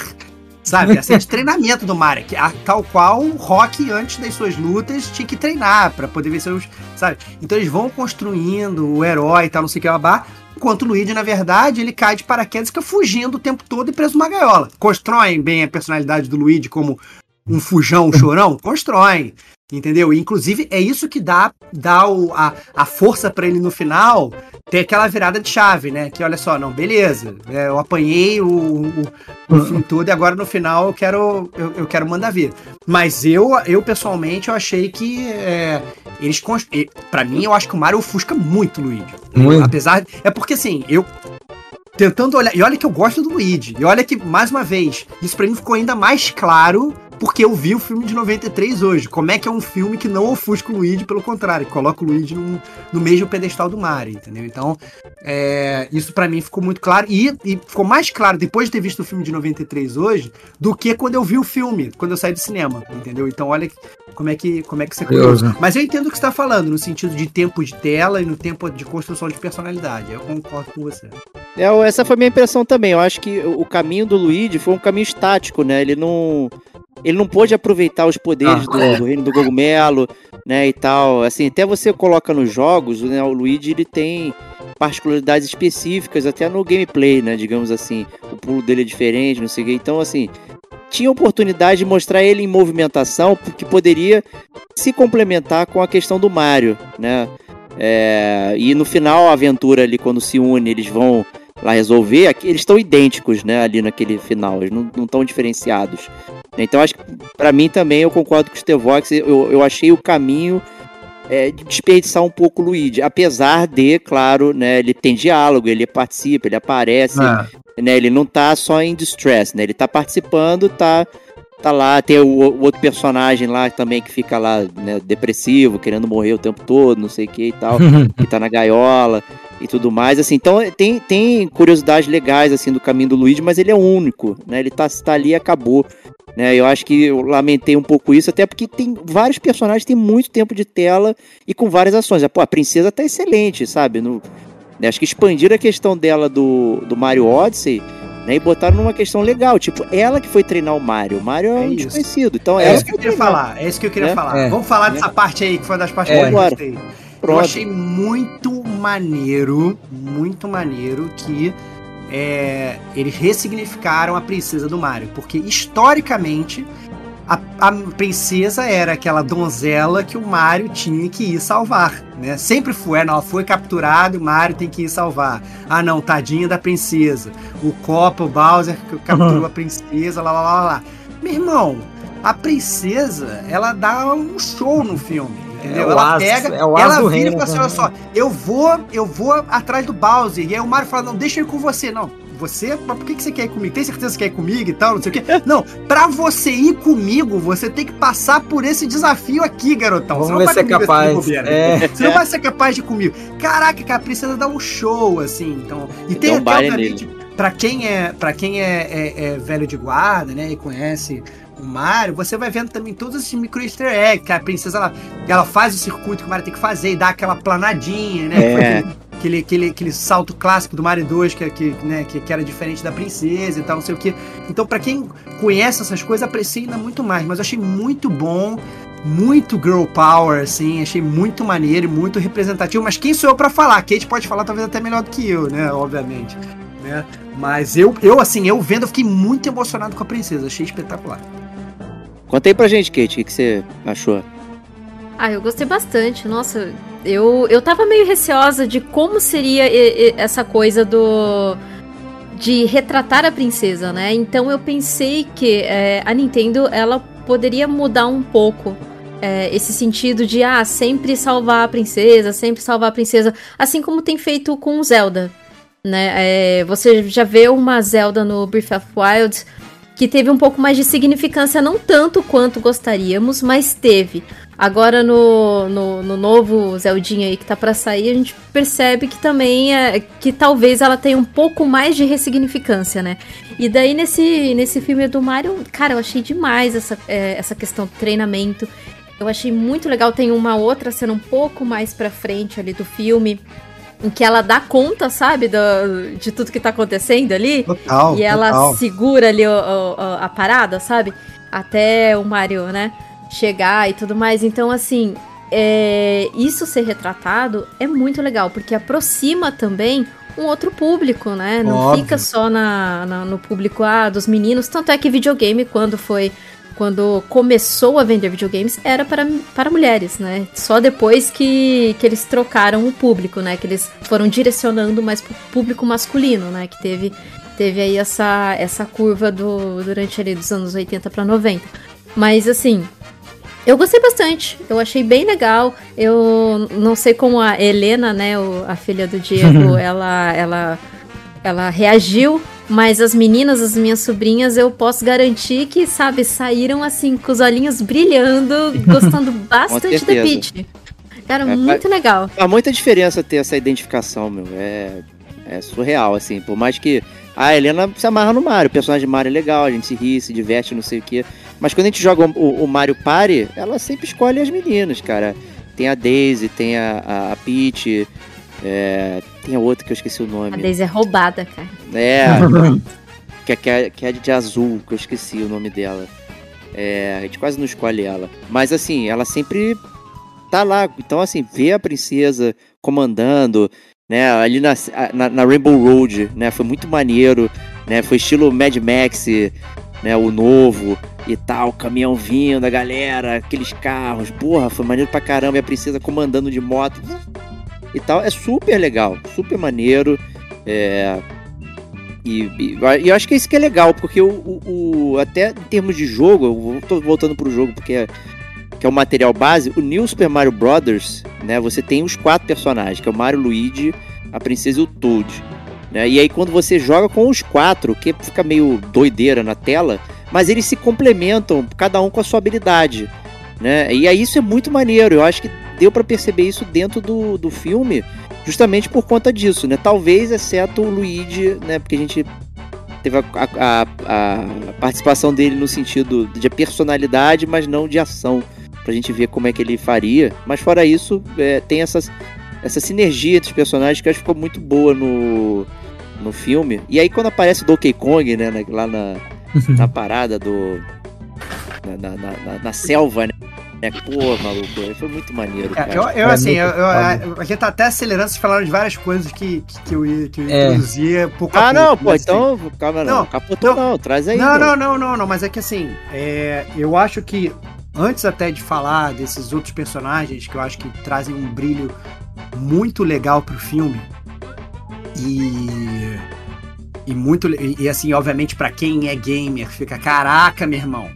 sabe? Assim, de treinamento do Mario, que, a, tal qual o Rock, antes das suas lutas, tinha que treinar para poder vencer os, sabe? Então eles vão construindo o herói e tal, não sei o que, babá, Enquanto o Luigi, na verdade, ele cai de paraquedas e fica fugindo o tempo todo e preso numa gaiola. Constroem bem a personalidade do Luigi como um fujão, um chorão? Constroem. Entendeu? Inclusive, é isso que dá, dá o, a, a força para ele no final ter aquela virada de chave, né? Que olha só, não, beleza, é, eu apanhei o, o, o filme todo e agora no final eu quero, eu, eu, quero mandar ver. Mas eu, eu pessoalmente, eu achei que é, eles. para mim, eu acho que o Mario ofusca muito o Luigi. Muito. Apesar. É porque assim, eu tentando olhar. E olha que eu gosto do Luigi. E olha que, mais uma vez, isso pra mim ficou ainda mais claro porque eu vi o filme de 93 hoje. Como é que é um filme que não ofusca o Luigi, pelo contrário, coloca o Luigi no, no mesmo pedestal do Mario, entendeu? Então, é, isso para mim ficou muito claro. E, e, ficou mais claro depois de ter visto o filme de 93 hoje do que quando eu vi o filme, quando eu saí do cinema, entendeu? Então, olha como é que, como é que você curioso. Mas eu entendo o que você tá falando, no sentido de tempo de tela e no tempo de construção de personalidade. Eu concordo com você. É, essa foi a minha impressão também. Eu acho que o caminho do Luigi foi um caminho estático, né? Ele não ele não pôde aproveitar os poderes ah, do, é. do, reino do cogumelo, né, e tal. Assim, até você coloca nos jogos, né, o Luigi ele tem particularidades específicas até no gameplay, né, digamos assim. O pulo dele é diferente, não sei o que. Então, assim, tinha oportunidade de mostrar ele em movimentação que poderia se complementar com a questão do Mario, né? É, e no final a aventura ali, quando se une, eles vão lá resolver, eles estão idênticos, né, ali naquele final, eles não estão diferenciados. Então acho que para mim também eu concordo com o Stevox, eu, eu achei o caminho é, de desperdiçar um pouco o Luigi, apesar de, claro, né, ele tem diálogo, ele participa, ele aparece, é. né, ele não tá só em distress, né, ele tá participando, tá tá lá, tem o, o, outro personagem lá também que fica lá, né, depressivo, querendo morrer o tempo todo, não sei o que e tal, que tá na gaiola e tudo mais, assim, então tem, tem curiosidades legais, assim, do caminho do Luigi, mas ele é único, né, ele tá, tá ali e acabou, né, eu acho que eu lamentei um pouco isso, até porque tem vários personagens que têm muito tempo de tela e com várias ações, pô, a princesa tá excelente, sabe, no, né, acho que expandir a questão dela do, do Mario Odyssey, né, e botaram numa questão legal, tipo, ela que foi treinar o Mario. O Mario é, é um isso. desconhecido. Então é isso que eu queria falar. É isso que eu queria é? falar. É. Vamos falar dessa parte aí, que foi uma das partes é. que eu gostei. Eu achei muito maneiro, muito maneiro que é, eles ressignificaram a princesa do Mario, porque historicamente a, a, princesa era aquela donzela que o Mario tinha que ir salvar, né? Sempre foi, ela foi capturada e o Mario tem que ir salvar. Ah, não, tadinha da princesa. O Copa, o Bowser capturou uhum. a princesa, lá, lá, lá, lá. Meu irmão, a princesa, ela dá um show no filme entendeu? É ela pega, é ela vira e fala assim, olha só, eu vou, eu vou atrás do Bowser. E aí o Mario fala, não, deixa eu ir com você. Não, você, mas por que, que você quer ir comigo? Tem certeza que quer ir comigo e tal, não sei o quê? Não, pra você ir comigo, você tem que passar por esse desafio aqui, garotão. Vamos você não vai ser capaz. Assim, é. Você não vai ser capaz de ir comigo. Caraca, cara, precisa dar um show, assim, então... E tem, tem até, obviamente, pra quem, é, pra quem é, é, é velho de guarda, né, e conhece o Mario, você vai vendo também todos esses micro easter eggs, que a princesa ela, ela faz o circuito que o Mario tem que fazer e dá aquela planadinha, né? É. Aquele, aquele, aquele salto clássico do Mario 2 que, que, né, que, que, era diferente da princesa e tal, não sei o que. Então, para quem conhece essas coisas, aprecia ainda muito mais. Mas eu achei muito bom, muito girl power, assim, achei muito maneiro e muito representativo. Mas quem sou eu para falar? Kate pode falar talvez até melhor do que eu, né? Obviamente. Né? Mas eu, eu, assim, eu vendo, eu fiquei muito emocionado com a princesa, achei espetacular. Conta aí pra gente, Kate, o que, você achou? Ah, eu gostei bastante. Nossa, eu, eu tava meio receosa de como seria essa coisa do. de retratar a princesa, né? Então eu pensei que é, a Nintendo ela poderia mudar um pouco é, esse sentido de ah, sempre salvar a princesa, sempre salvar a princesa, assim como tem feito com Zelda. Né? É, você já vê uma Zelda no Breath of Wild que teve um pouco mais de significância, não tanto quanto gostaríamos, mas teve. Agora no, no, no novo Zeldinha aí que tá para sair, a gente percebe que também é que talvez ela tenha um pouco mais de ressignificância, né? E daí nesse, nesse filme do Mario, cara, eu achei demais essa, é, essa questão do treinamento. Eu achei muito legal. Tem uma outra cena um pouco mais pra frente ali do filme, em que ela dá conta, sabe, do, de tudo que tá acontecendo ali. Total. E ela total. segura ali o, o, a parada, sabe? Até o Mario, né? Chegar e tudo mais. Então, assim, é, isso ser retratado é muito legal, porque aproxima também um outro público, né? Não Óbvio. fica só na, na, no público ah, dos meninos. Tanto é que videogame, quando foi quando começou a vender videogames, era para, para mulheres, né? Só depois que, que eles trocaram o público, né? Que eles foram direcionando mais para o público masculino, né? Que teve, teve aí essa, essa curva do, durante ali dos anos 80 para 90. Mas, assim, eu gostei bastante, eu achei bem legal. Eu não sei como a Helena, né, o, a filha do Diego, ela, ela ela reagiu, mas as meninas, as minhas sobrinhas, eu posso garantir que, sabe, saíram assim, com os olhinhos brilhando, gostando bastante da. Peach. Cara, É, muito legal. Faz muita diferença ter essa identificação, meu. É, é surreal, assim. Por mais que a Helena se amarra no Mario. O personagem Mario é legal, a gente se ri, se diverte, não sei o quê. Mas quando a gente joga o, o Mario Party, ela sempre escolhe as meninas, cara. Tem a Daisy, tem a, a, a Peach, é, tem a outra que eu esqueci o A nome. Daisy é roubada, cara. É, que, é- que, é, que é de azul, que eu esqueci o nome dela. É, a gente quase não escolhe ela. Mas assim, ela sempre tá lá. Então, assim, ver a princesa comandando, né? Ali na, na, na Rainbow Road, né? Foi muito maneiro, né? Foi estilo Mad Max, né? O novo e tal, caminhão vindo, a galera, aqueles carros. Porra, foi maneiro pra caramba. E a princesa comandando de moto e tal. É super legal, super maneiro. É, e, e- e eu acho que é isso que é legal, porque o, o- o- até em termos de jogo, eu tô voltando pro jogo porque é, que é o material base, o New Super Mario Brothers, né? Você tem os quatro personagens, que é o Mario, Luigi, a princesa e o Toad. Né? E aí quando você joga com os quatro, que fica meio doideira na tela, mas eles se complementam, cada um com a sua habilidade. Né? E aí isso é muito maneiro. Eu acho que deu pra perceber isso dentro do, do filme, justamente por conta disso, né? Talvez, exceto o Luigi, né? Porque a gente teve a, a- a- participação dele no sentido de personalidade, mas não de ação, pra gente ver como é que ele faria. Mas fora isso, é, tem essas, essa sinergia entre os personagens que eu acho que ficou muito boa no, no filme. E aí quando aparece o Donkey Kong, né? lá na, na parada do. Na, na, na- na- na selva, né? É, Pô, maluco, foi muito maneiro, É, cara. eu, eu, É assim, eu, eu- a, a gente tá até acelerando, vocês falaram de várias coisas que, que, que eu ia, que eu ia É. introduzir pouco a Ah, pouco. não, pô, mas, assim, então, calma não, Não, capotou não, traz aí. Não, pô. não, não, não, não, mas é que assim, é, eu acho que antes até de falar desses outros personagens que eu acho que trazem um brilho muito legal pro filme e e muito e, e, assim, obviamente pra quem é gamer fica caraca, meu irmão.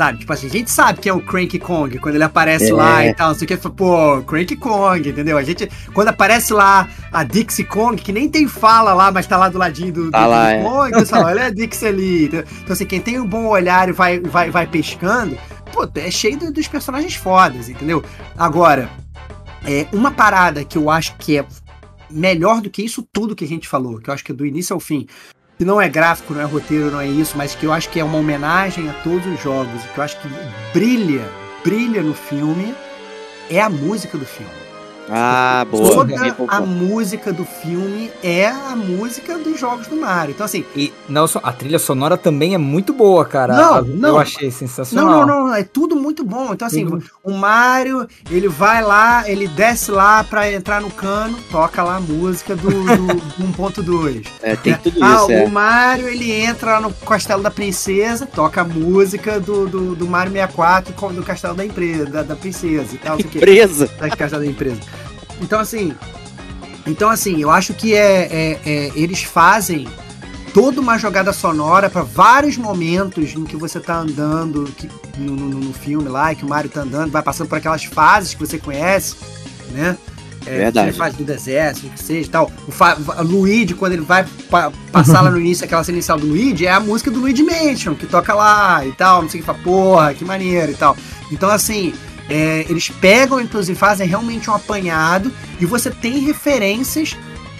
Sabe, tipo assim, a gente sabe que é o Cranky Kong, quando ele aparece É. lá e tal, não sei o que, fala, pô, Cranky Kong, entendeu? A gente, quando aparece lá a Dixie Kong, que nem tem fala lá, mas tá lá do ladinho do, Tá do, lá, do é. Kong, você fala, olha a Dixie ali. Então, assim, quem tem um bom olhar e vai, vai, vai pescando, pô, é cheio do- dos personagens fodas, entendeu? Agora, é, uma parada que eu acho que é melhor do que isso tudo que a gente falou, que eu acho que é do início ao fim, que não é gráfico, não é roteiro, não é isso, mas que eu acho que é uma homenagem a todos os jogos, que eu acho que brilha, brilha no filme, é a música do filme. Ah, boa. Toda a música do filme é a música dos jogos do Mario. Então, assim, E não só a trilha sonora também é muito boa, cara. Não, A- não. Eu achei não, sensacional. não, não, é tudo muito bom. Então, assim, Tudo. o Mario, ele vai lá, ele desce lá pra entrar no cano, toca lá a música do, do 1.2. É, tem tudo Ah, isso, é. o Mario, ele entra lá no Castelo da Princesa, toca a música do, do, do Mario 64 com- do Castelo da empresa, da, da princesa e tal, não sei o quê. Presa. da Castelo da empresa. Então, assim, então, assim, eu acho que é, é- é- eles fazem toda uma jogada sonora para vários momentos em que você tá andando que, no, no- no filme lá, que o Mario tá andando, vai passando por aquelas fases que você conhece, né? É, Verdade. fase do deserto, o que seja e tal. O o Luigi, quando ele vai pa- passar lá no início, aquela cena inicial do Luigi, é a música do Luigi Mansion, que toca lá e tal, não sei o que, fala, porra, que maneiro e tal. Então, assim, é, eles pegam, inclusive, fazem realmente um apanhado e você tem referências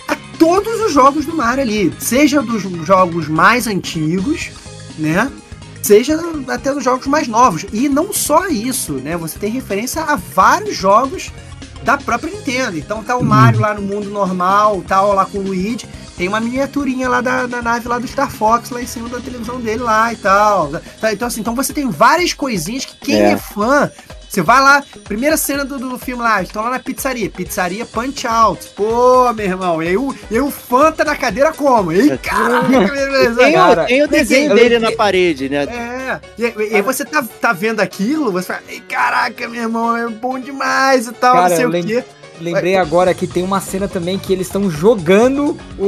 a todos os jogos do Mario ali, seja dos jogos mais antigos, né? Seja até dos jogos mais novos. E não só isso, né? Você tem referência a vários jogos da própria Nintendo. Então tá o Mario lá no mundo normal, tal, lá com o Luigi. Tem uma miniaturinha lá da, da nave lá do Star Fox, lá em cima da televisão dele lá e tal. Tá, Então, assim, então você tem várias coisinhas que quem É. é fã você vai lá, primeira cena do, do filme lá, estão lá na pizzaria, pizzaria Punch Out. Pô, meu irmão, e aí o, e aí o fã tá na cadeira como? Ei, caraca, beleza. Tem, o- Cara, tem o desenho eu- dele na parede, né? É, e, e aí você tá, tá vendo aquilo, você fala, Ei, caraca, meu irmão, é bom demais e tal, Cara, não sei eu o quê. Lembrei agora que tem uma cena também que eles estão jogando o,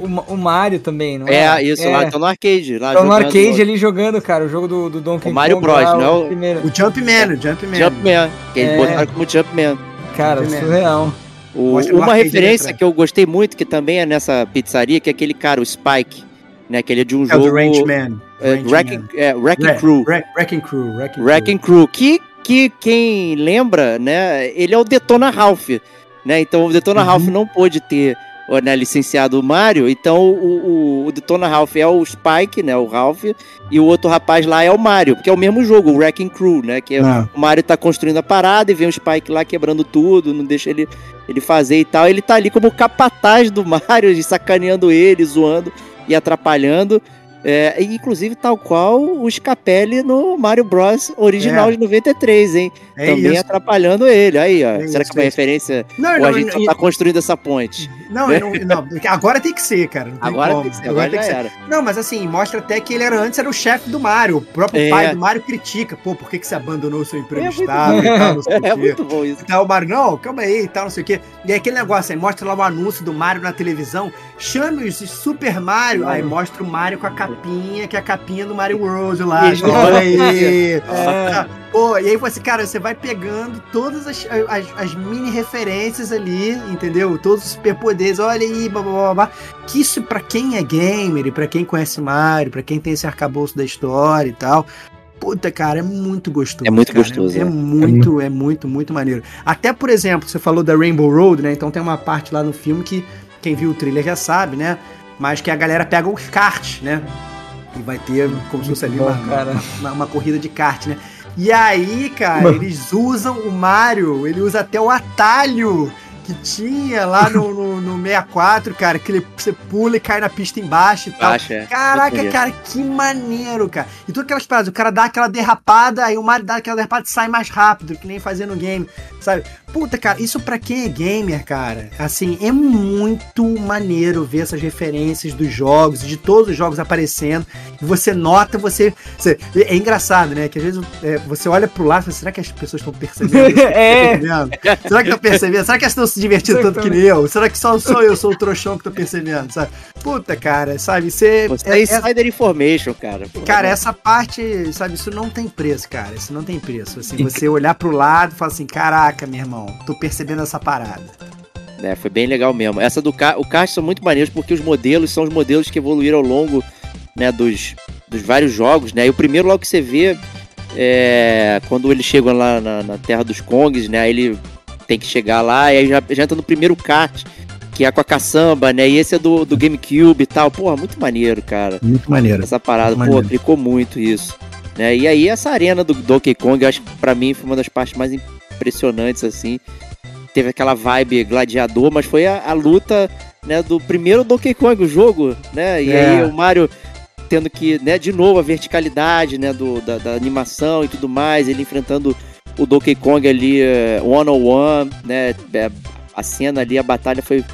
o, o Mario também, não é? É, isso, lá, então no arcade. Lá Estão no arcade ali jogando, cara, o jogo do, do Donkey O Mario Kong. Bros, lá, não é o- primeiro. O Jumpman, o Jumpman. Jumpman, que eles É. botaram como Jumpman. Cara, Primeiro. surreal. O- uma referência que eu gostei muito, que também é nessa pizzaria, que é aquele cara, o Spike, né? Que ele é de um É o jogo. do Ranchman. é, Ranchman. Wrecking, é, Wrecking Wreck- Crew. Wreck- Wrecking Crew. Wrecking Wrecking Crew, que, que quem lembra, né, ele é o Detona Ralph, né, então o Detona Uhum. Ralph não pôde ter né, licenciado o Mario, então o, o, o Detona Ralph é o Spike, né, o Ralph, e o outro rapaz lá é o Mario, porque é o mesmo jogo, o Wrecking Crew, né, que é, Ah. o Mario tá construindo a parada e vem o Spike lá quebrando tudo, não deixa ele, ele fazer e tal, ele tá ali como capataz do Mario, sacaneando ele, zoando e atrapalhando, é, inclusive tal qual o Scapelli no Mario Bros original É. de 93, hein? É Também isso. atrapalhando ele. Aí, ó. É Será isso, que é uma é referência? Não, Ou a não, gente só não, tá construindo essa ponte? não, não, não, agora tem que ser, cara. Tem Agora como. tem que ser, agora já era. Não, mas assim, mostra até que ele era antes era o chefe do Mario. O próprio É. pai do Mario critica. Pô, por que, que você abandonou o seu emprego É muito e tal, não sei o É muito bom isso. E tal, o Mario, não, calma aí e tal, não sei o quê. E aí aquele negócio aí, mostra lá o anúncio do Mario na televisão, chame os Super Mario, aí mostra o Mario com a capinha, que é a capinha do Mario World lá. Olha aí. Pô, e aí você, cara, você vai pegando todas as, as, as mini referências ali, entendeu? Todos os superpoderes, olha aí, blá, blá, blá, blá. Que isso pra quem é gamer e pra quem conhece Mario, pra quem tem esse arcabouço da história e tal. Puta, cara, é muito gostoso. É muito cara. gostoso, É, é. muito, é muito, muito maneiro. Até, por exemplo, você falou da Rainbow Road, né? Então tem uma parte lá no filme que quem viu o trailer já sabe, né? Mas que a galera pega os karts, né? E vai ter como se fosse ali uma, uma, uma corrida de kart, né? E aí, cara, eles usam o Mario, ele usa até o atalho que tinha lá no, no, no 64, cara, que ele, você pula e cai na pista embaixo e tal. É. Caraca, cara, que maneiro, cara. E tudo aquelas paradas, o cara dá aquela derrapada, aí o Mario dá aquela derrapada e sai mais rápido, que nem fazia no game, sabe? Puta, cara, isso pra quem é gamer, cara, assim, é muito maneiro ver essas referências dos jogos, de todos os jogos aparecendo, e você nota, você... você- é engraçado, né, que às vezes é, você olha pro lado e fala, será que as pessoas estão percebendo isso? É. Será que estão percebendo? Será que elas estão se divertindo tanto que nem eu? Será que só sou eu, sou o trouxão que tô percebendo, sabe? Puta, cara, sabe? Você. Você é- é é- insider information, cara. Cara, né? essa parte, sabe, isso não tem preço, cara. Isso não tem preço. Assim, você olhar pro lado e falar assim, caraca, meu irmão, tô percebendo essa parada. É, foi bem legal mesmo. Essa do kart, o kart são muito maneiros porque os modelos são os modelos que evoluíram ao longo né, dos, dos vários jogos, né? E o primeiro logo que você vê é quando eles chegam lá na, na Terra dos Kongs, né? Aí ele tem que chegar lá e aí já, já entra no primeiro kart, que é com a caçamba, né? E esse é do, do GameCube e tal. Porra, muito maneiro, cara. Muito maneiro. Essa parada, Muito pô, maneiro. clicou muito isso. Né? E aí essa arena do Donkey Kong, eu acho que pra mim foi uma das partes mais impressionantes, assim. Teve aquela vibe gladiador, mas foi a, a luta né, do primeiro Donkey Kong, o jogo, né? E É. aí o Mario tendo que, né, de novo, a verticalidade, né, do, da, da animação e tudo mais, ele enfrentando o Donkey Kong ali, one on one, né? é, A cena ali, a batalha foi,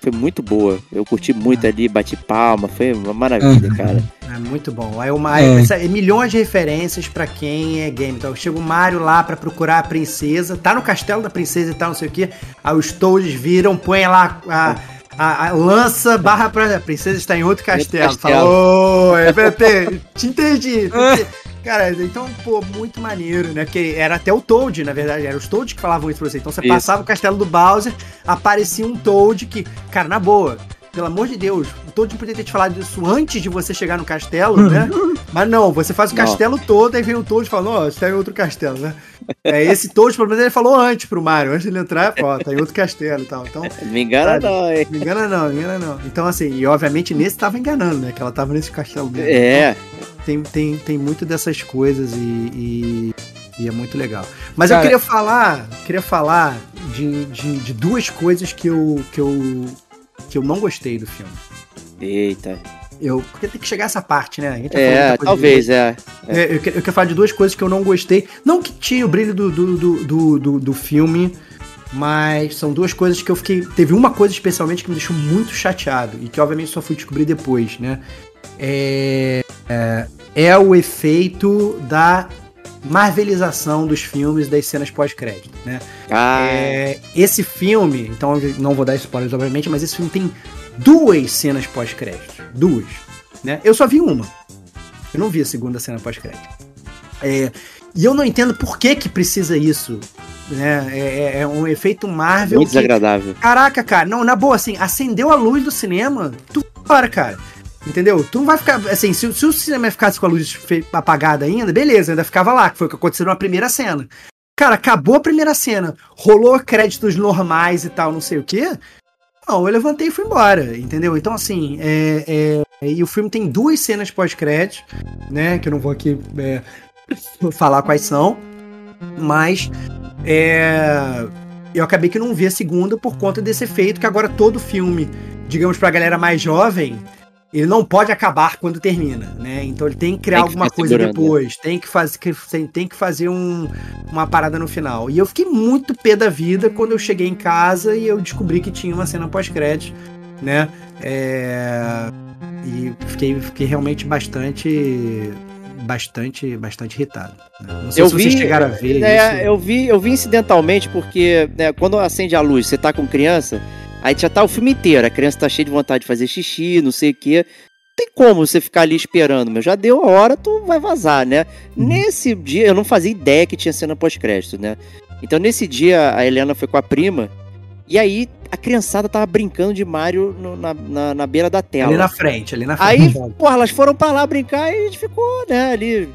foi muito boa. Eu curti muito ali, bati palma, foi uma maravilha, cara. É muito bom. Aí o Mario, É. essa- é milhões de referências pra quem é game. Então chega o Mario lá pra procurar a princesa, tá no castelo da princesa e tal, não sei o que. Aí os Toads viram, põe lá a, a- a lança barra pra. A princesa está em outro castelo. castelo. Falou, é, PT, te entendi. te entendi. Cara, então, pô, muito maneiro, né? Porque era até o Toad, na verdade, eram os Toads que falavam isso pra você. Então você Isso. passava o castelo do Bowser, aparecia um Toad que, cara, na boa, pelo amor de Deus, o Toad poderia ter te falado isso antes de você chegar no castelo, né? Mas não, você faz o Não. castelo todo, aí vem o Toad e fala, ó, você tá em outro castelo, né? É, esse Toad, pelo menos, ele falou antes pro Mario, antes de ele entrar, ó, tá em outro castelo e tal. Então, me engana Sabe? não, hein? me engana não, me engana não. Então, assim, e obviamente nesse tava enganando, né? Que ela tava nesse castelo mesmo. É, Tem, tem, tem muito dessas coisas e, e, e é muito legal. Mas eu Cara- queria falar, queria falar de, de, de duas coisas que eu, que, eu, que eu não gostei do filme. eita. Eu, porque tem que chegar essa parte, né? A gente É, talvez, de- é. É, eu, que- eu quero falar de duas coisas que eu não gostei. Não que tinha o brilho do, do, do, do, do- filme, mas são duas coisas que eu fiquei. Teve uma coisa especialmente que me deixou muito chateado e que obviamente só fui descobrir depois, né? É, é, é o efeito da marvelização dos filmes das cenas pós-crédito, né? Ah, É, esse filme, então eu não vou dar spoilers, obviamente, mas esse filme tem duas cenas pós-crédito. Duas. Né? Eu só vi uma. Eu não vi a segunda cena pós-crédito. É, e eu não entendo por que que precisa isso né? É, é- é um efeito Marvel. Muito que- desagradável. Caraca, cara, não, na boa, assim, acendeu a luz do cinema, tu para, cara. Entendeu? Tu não vai ficar. Assim, se, se o cinema ficasse com a luz apagada ainda, beleza, ainda ficava lá, que foi o que aconteceu na primeira cena. Cara, acabou a primeira cena, rolou créditos normais e tal, não sei o quê. Não, eu levantei e fui embora, entendeu? Então, assim, é, é- e o filme tem duas cenas pós-crédito, né? Que eu não vou aqui é, falar quais são, mas é, eu acabei que não vi a segunda por conta desse efeito que agora todo filme, digamos pra galera mais jovem, ele não pode acabar quando termina, né? Então ele tem que criar Tem que alguma coisa segurando, né? depois, tem que fazer tem, tem que fazer um, uma parada no final. E eu fiquei muito pé da vida quando eu cheguei em casa e eu descobri que tinha uma cena pós-crédito, né? É, E fiquei, fiquei realmente bastante bastante bastante irritado. né? Não sei Eu se vocês vi, chegaram a ver É, isso. eu vi, eu vi incidentalmente porque né, quando acende a luz, você tá com criança, aí já tá o filme inteiro, a criança tá cheia de vontade de fazer xixi, não sei o quê. Não tem como você ficar ali esperando, meu. Já deu a hora, tu vai vazar, né? Uhum. Nesse dia, eu não fazia ideia que tinha cena pós-crédito, né? Então nesse dia, a Helena foi com a prima, e aí a criançada tava brincando de Mario no- na, na, na beira da tela. Ali na frente, ali na Aí, frente. porra, elas foram pra lá brincar e a gente ficou, né, ali,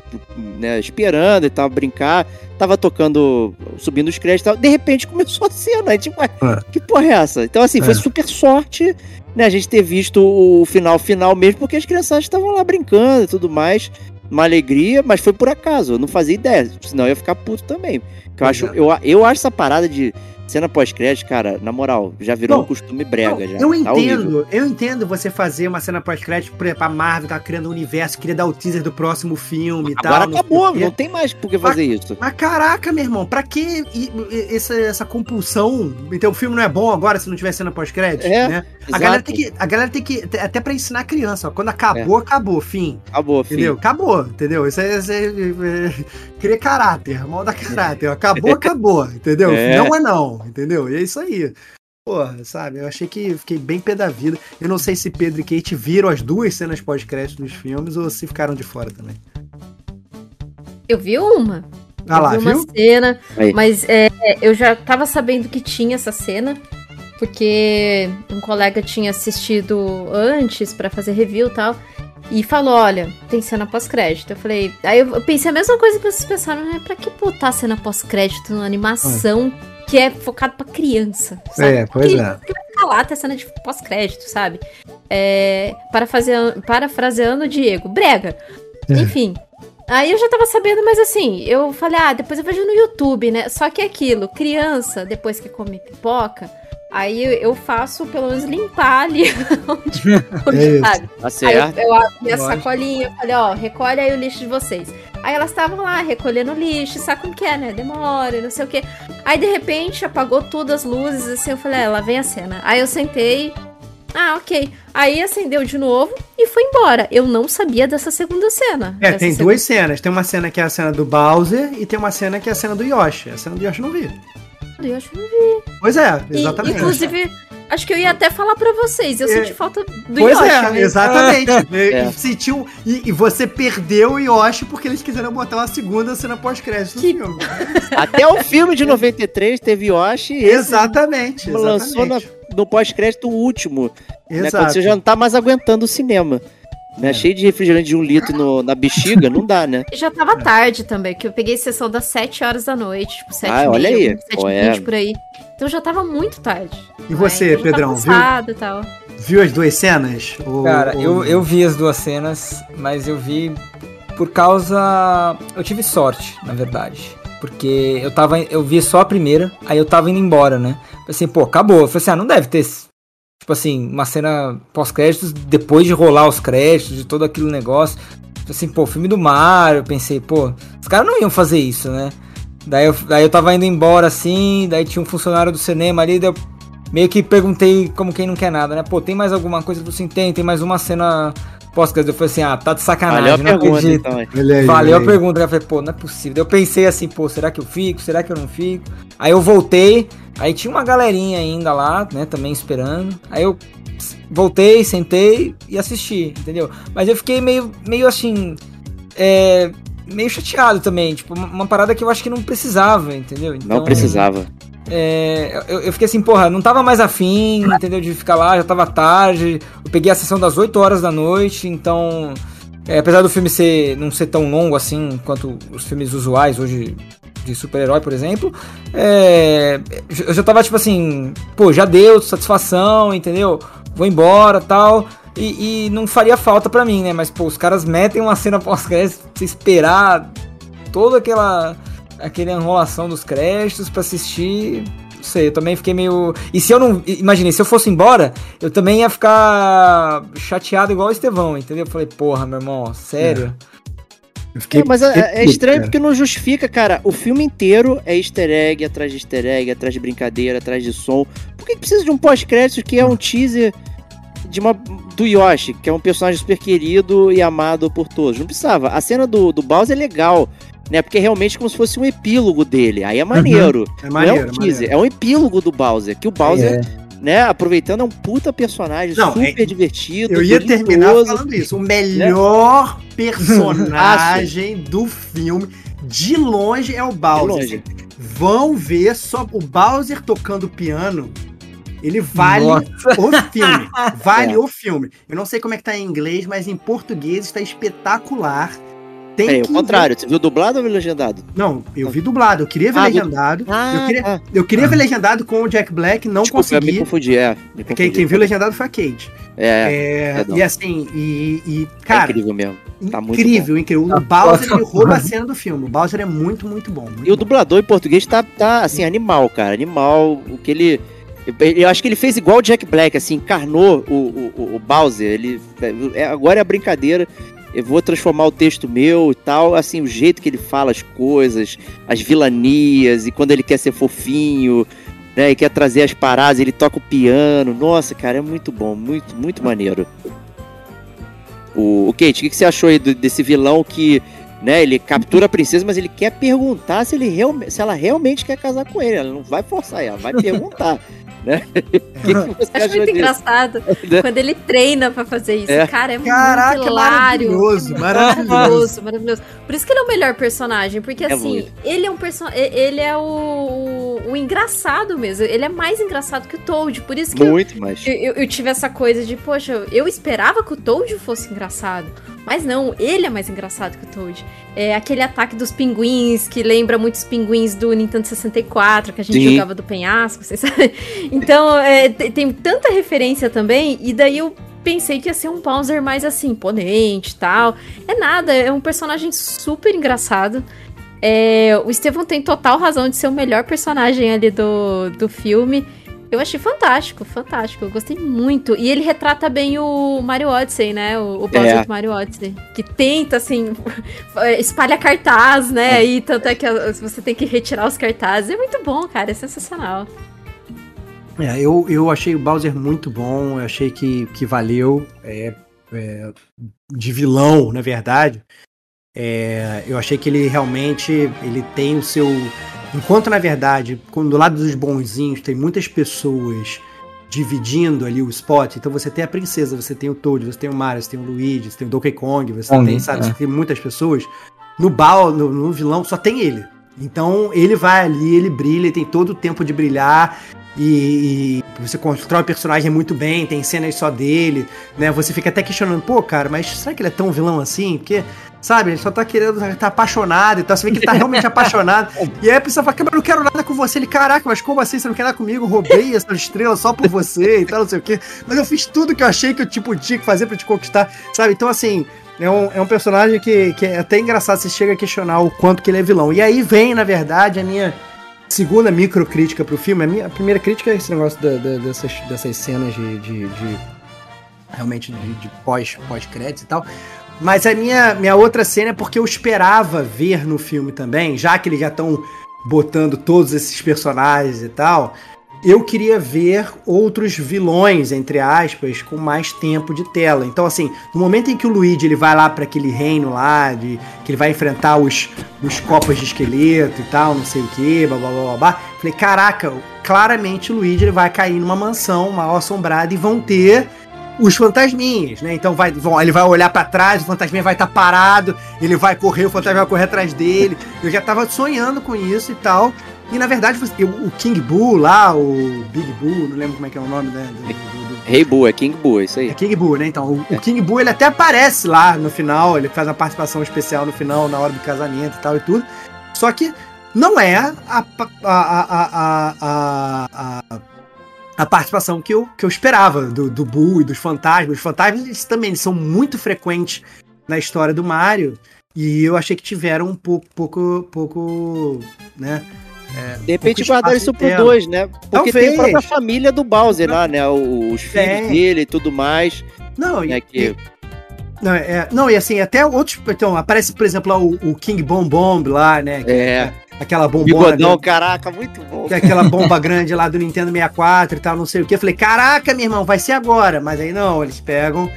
né, esperando e tal, brincar. Tava tocando, subindo os créditos e tal. De repente começou a cena. Aí, tipo, ué, É. que porra é essa? Então, assim, foi É. super sorte, né, a gente ter visto o final final mesmo, porque as crianças estavam lá brincando e tudo mais. Uma alegria, mas foi por acaso. Eu não fazia ideia, senão eu ia ficar puto também. Eu, acho, é. eu, eu acho essa parada de cena pós-crédito, cara, na moral, já virou Não, um costume brega. Não, já. eu Tá horrível. entendo, eu entendo você fazer uma cena pós-crédito por exemplo, a Marvel tá criando um universo, queria dar o teaser do próximo filme e Agora tal. não sei acabou, o quê. não tem mais por que fazer isso. Mas caraca, meu irmão, pra que essa, essa compulsão? Então o filme não é bom agora se não tiver cena pós-crédito, É, né? A galera, tem que, a galera tem que, até pra ensinar a criança, ó, quando acabou, acabou, fim, Acabou, filho. entendeu? Acabou, entendeu? Isso é, isso é, é, cria caráter, molda caráter, ó. acabou, acabou, entendeu? É. Não é não, entendeu? E é isso aí. Porra, sabe? Eu achei que fiquei bem pé da vida. Eu não sei se Pedro e Kate viram as duas cenas pós-crédito dos filmes ou se ficaram de fora também. Eu vi uma. Ah eu lá, vi uma viu? cena, Aí. mas é, eu já tava sabendo que tinha essa cena, porque um colega tinha assistido antes pra fazer review e tal, e falou, olha, tem cena pós-crédito. Eu falei, aí eu pensei a mesma coisa que vocês pensaram, né? Pra que botar cena pós-crédito numa animação que é focado pra criança, sabe? É, pois que, é. que vai ficar lá ter cena de pós-crédito, sabe? É, parafraseando, parafraseando o Diego, brega. É. Enfim. Aí eu já tava sabendo, mas assim, eu falei, ah, depois eu vejo no YouTube, né? Só que é aquilo, criança, depois que come pipoca, aí eu, faço pelo menos limpar ali onde, onde É sabe? Tá Aí certo. eu, eu abri minha Lógico. sacolinha, eu falei, ó, recolhe aí o lixo de vocês. Aí elas estavam lá recolhendo lixo, sabe como que é, né? Demora, e não sei o quê. Aí de repente apagou todas as luzes, assim, eu falei, é, lá vem a cena. Aí eu sentei, ah, ok. Aí acendeu de novo e foi embora. Eu não sabia dessa segunda cena. É, tem segunda- duas cenas. Tem uma cena que é a cena do Bowser e tem uma cena que é a cena do Yoshi. A cena do Yoshi eu não vi. Eu acho que não vi. Pois é, E, exatamente. inclusive, acho que eu ia até falar pra vocês. Eu É. senti falta do Pois Yoshi. é, mesmo. exatamente. É. E, sentiu, e, e você perdeu o Yoshi porque eles quiseram botar uma segunda cena pós-crédito Que- filme. Até o filme de 93 teve Yoshi e Exatamente. lançou na- no pós-crédito o último. Né, quando Exato. você já não tá mais aguentando o cinema. Né? É. Cheio de refrigerante de um litro no- na bexiga, não dá, né? Já tava tarde também, que eu peguei sessão das 7 horas da noite, tipo, 7 Ah, olha aí. 7 Pô, e é. 20 por aí. Então já tava muito tarde. E você, Aí eu já Pedrão, viu? e tal. Viu as duas cenas? Ou- Cara, ou- eu, eu vi as duas cenas, mas eu vi por causa. Eu tive sorte, na verdade. Porque eu tava. Eu vi só a primeira, aí eu tava indo embora, né? Falei assim, pô, acabou. Eu falei assim, ah, não deve ter. Tipo assim, uma cena pós-créditos, depois de rolar os créditos, de todo aquele negócio. Falei assim, pô, filme do Mario. Eu pensei, pô, os caras não iam fazer isso, né? Daí eu, daí eu tava indo embora assim, daí tinha um funcionário do cinema ali, daí eu meio que perguntei como quem não quer nada, né? Pô, tem mais alguma coisa? Ele falou assim, tem, tem mais uma cena pós-crédito. Eu falei assim, ah, tá de sacanagem, Valeu a não pergunta, acredito. então. Olha aí, Valeu a pergunta. Eu falei, pô, não é possível. Daí Eu pensei assim, pô, será que eu fico? Será que eu não fico? Aí eu voltei, aí tinha uma galerinha ainda lá, né, também esperando. Aí eu voltei, sentei e assisti, entendeu? Mas eu fiquei meio, meio assim, é, meio chateado também. Tipo, uma, parada que eu acho que não precisava, entendeu? Não Então, precisava. É, eu, eu fiquei assim, porra, não tava mais afim, entendeu? De ficar lá, já tava tarde. Eu peguei a sessão das 8 horas da noite, então. é, apesar do filme ser, não ser tão longo assim quanto os filmes usuais hoje de super-herói, por exemplo, é, eu já tava tipo assim, pô, já deu satisfação, entendeu? Vou embora tal. E, e não faria falta pra mim, né? Mas, pô, os caras metem uma cena pós-crédito, você esperar toda aquela aquela enrolação dos créditos pra assistir. Não sei, eu também fiquei meio. E se eu não. Imaginei, se eu fosse embora, eu também ia ficar chateado igual o Estevão, entendeu? Eu falei, porra, meu irmão, sério? Eu fiquei- É, mas é, é estranho porque não justifica, cara. O filme inteiro é easter egg atrás de easter egg, atrás de brincadeira, atrás de som. Por que precisa de um pós-crédito que é um teaser de uma, do Yoshi, que é um personagem super querido e amado por todos? Não precisava. A cena do, do Bowser é legal, né? Porque é realmente como se fosse um epílogo dele. Aí é maneiro. É não maneiro, é um teaser, maneiro. é um epílogo do Bowser. Que o Bowser, É. né, aproveitando, é um puta personagem Não, super é- divertido. Eu ia terminar falando isso. O melhor personagem do filme, de longe, é o De Bowser. longe. Vão ver só o Bowser tocando piano. Ele vale Nossa. o filme. Vale É. o filme. Eu não sei como é que tá em inglês, mas em português está espetacular. Tem Peraí, que o contrário. Você viu dublado ou viu legendado? Não, eu vi dublado. Eu queria ver Ah, legendado. Ah, eu queria, ah. eu queria ver legendado com o Jack Black, não Desculpa, eu me consegui. confundi, é. Me Quem, confundi. quem viu legendado foi a Kate. É, É, e assim, e, e, é cara, incrível mesmo. Tá muito incrível, incrível. O Bowser ele rouba a cena do filme. O Bowser é muito, muito bom. muito E o bom. dublador em português tá, tá assim, animal, cara. Animal. O que ele. Eu, acho que ele fez igual o Jack Black, assim, encarnou o, o, o- o Bowser. Ele. é- agora é a brincadeira. Eu vou transformar o texto meu e tal. Assim, o jeito que ele fala as coisas, as vilanias, e quando ele quer ser fofinho, né? E quer trazer as paradas, ele toca o piano. Nossa, cara, é muito bom, muito, muito maneiro. O, o Kate, o que, que você achou aí do- desse vilão que né? Ele captura a princesa, mas ele quer perguntar se, ele realme- se ela realmente quer casar com ele. Ela não vai forçar ela, vai perguntar. né? O que, que Acho muito disso? engraçado Né? quando ele treina pra fazer isso. É. Cara, é Caraca, muito hilário. maravilhoso, É maravilhoso. maravilhoso, maravilhoso. Por isso que ele é o melhor personagem, porque É assim, muito. ele é um personagem. Ele é o, o, engraçado mesmo. Ele é mais engraçado que o Toad. Por isso que eu, Muito mais. eu, eu- eu tive essa coisa de, poxa, eu esperava que o Toad fosse engraçado. Mas não, ele é mais engraçado que o Toad. É aquele ataque dos pinguins, que lembra muitos pinguins do Nintendo 64, que a gente Sim. jogava do penhasco, vocês sabem. Então, é, tem, tanta referência também, e daí eu pensei que ia ser um Bowser mais assim, imponente e tal. É nada, é um personagem super engraçado. É, o Estevão tem total razão de ser o melhor personagem ali do, do filme. Eu achei fantástico, fantástico. Eu gostei muito. E ele retrata bem o Mario Odyssey, né? O, o Bowser É. do Mario Odyssey. Que tenta, assim, espalha cartaz, né? E tanto é que você tem que retirar os cartazes. É muito bom, cara. É sensacional. É, eu, eu achei o Bowser muito bom, eu achei que, que valeu. É, é, de vilão, na verdade. É, eu achei que ele realmente ele tem o seu. Enquanto, na verdade, quando do lado dos bonzinhos tem muitas pessoas dividindo ali o spot, então você tem a princesa, você tem o Toad, você tem o Mario, você tem o Luigi, você tem o Donkey Kong, você Kong, tem, sabe, é. você tem muitas pessoas. No, Bao, no, no vilão só tem ele. Então ele vai ali, ele brilha, ele tem todo o tempo de brilhar. E, e você constrói o personagem muito bem, tem cenas só dele, né? Você fica até questionando, pô, cara, mas será que ele é tão vilão assim? Porque, sabe, ele só tá querendo, tá apaixonado e tal. Você vê que ele tá realmente apaixonado. E aí a pessoa fala, cara, mas eu não quero nada com você. Ele, caraca, mas como assim? Você não quer nada comigo? Eu roubei essa estrela só por você e tal, não sei o quê. Mas eu fiz tudo que eu achei que eu tipo, tinha que fazer pra te conquistar, sabe? Então, assim, é um, é um personagem que, que é até engraçado, você chega a questionar o quanto que ele é vilão. E aí vem, na verdade, a minha segunda microcrítica pro filme. A minha primeira crítica é esse negócio da- da- dessas, dessas cenas de. de- de- realmente de, de pós, pós-créditos e tal. Mas a minha, minha outra cena é porque eu esperava ver no filme também, já que eles já estão botando todos esses personagens e tal. Eu queria ver outros vilões, entre aspas, com mais tempo de tela. Então, assim, no momento em que o Luigi ele vai lá para aquele reino lá, de, que ele vai enfrentar os, os copas de esqueleto e tal, não sei o que, blá blá blá blá. Falei, caraca, claramente o Luigi ele vai cair numa mansão mal assombrada e vão ter os fantasminhas, né? Então vai, vão, ele vai olhar pra trás, o fantasminha vai estar parado, ele vai correr, o fantasma vai correr atrás dele. Eu já tava sonhando com isso e tal. E na verdade, eu- o King Boo lá, o Big Boo, não lembro como é que é o nome né, do, do- do- Rei Boo, é King Boo, é isso aí. é King Boo, né? Então, o, o King Boo ele até aparece lá no final, ele faz uma participação especial no final, na hora do casamento e tal e tudo. Só que não é a, a, a, a, a, a, a participação que eu, que eu esperava do, do Boo e dos fantasmas. Os fantasmas eles também eles são muito frequentes na história do Mario. E eu achei que tiveram um pouco, pouco, pouco, né? É, De repente espaço isso pro dois, né? Porque tem a Talvez. própria família do Bowser lá, né? Os filhos dele e tudo mais. Não, e, Né? Que... Não, é, não, e assim, até outros. Então, aparece, por exemplo, lá o, o King Bomb Bomb lá, né? que É. Aquela bombona. Bigodão, do- caraca, muito bom. é aquela bomba grande lá do Nintendo 64 e tal, não sei o que. Eu falei, caraca, meu irmão, vai ser agora. Mas aí não, eles pegam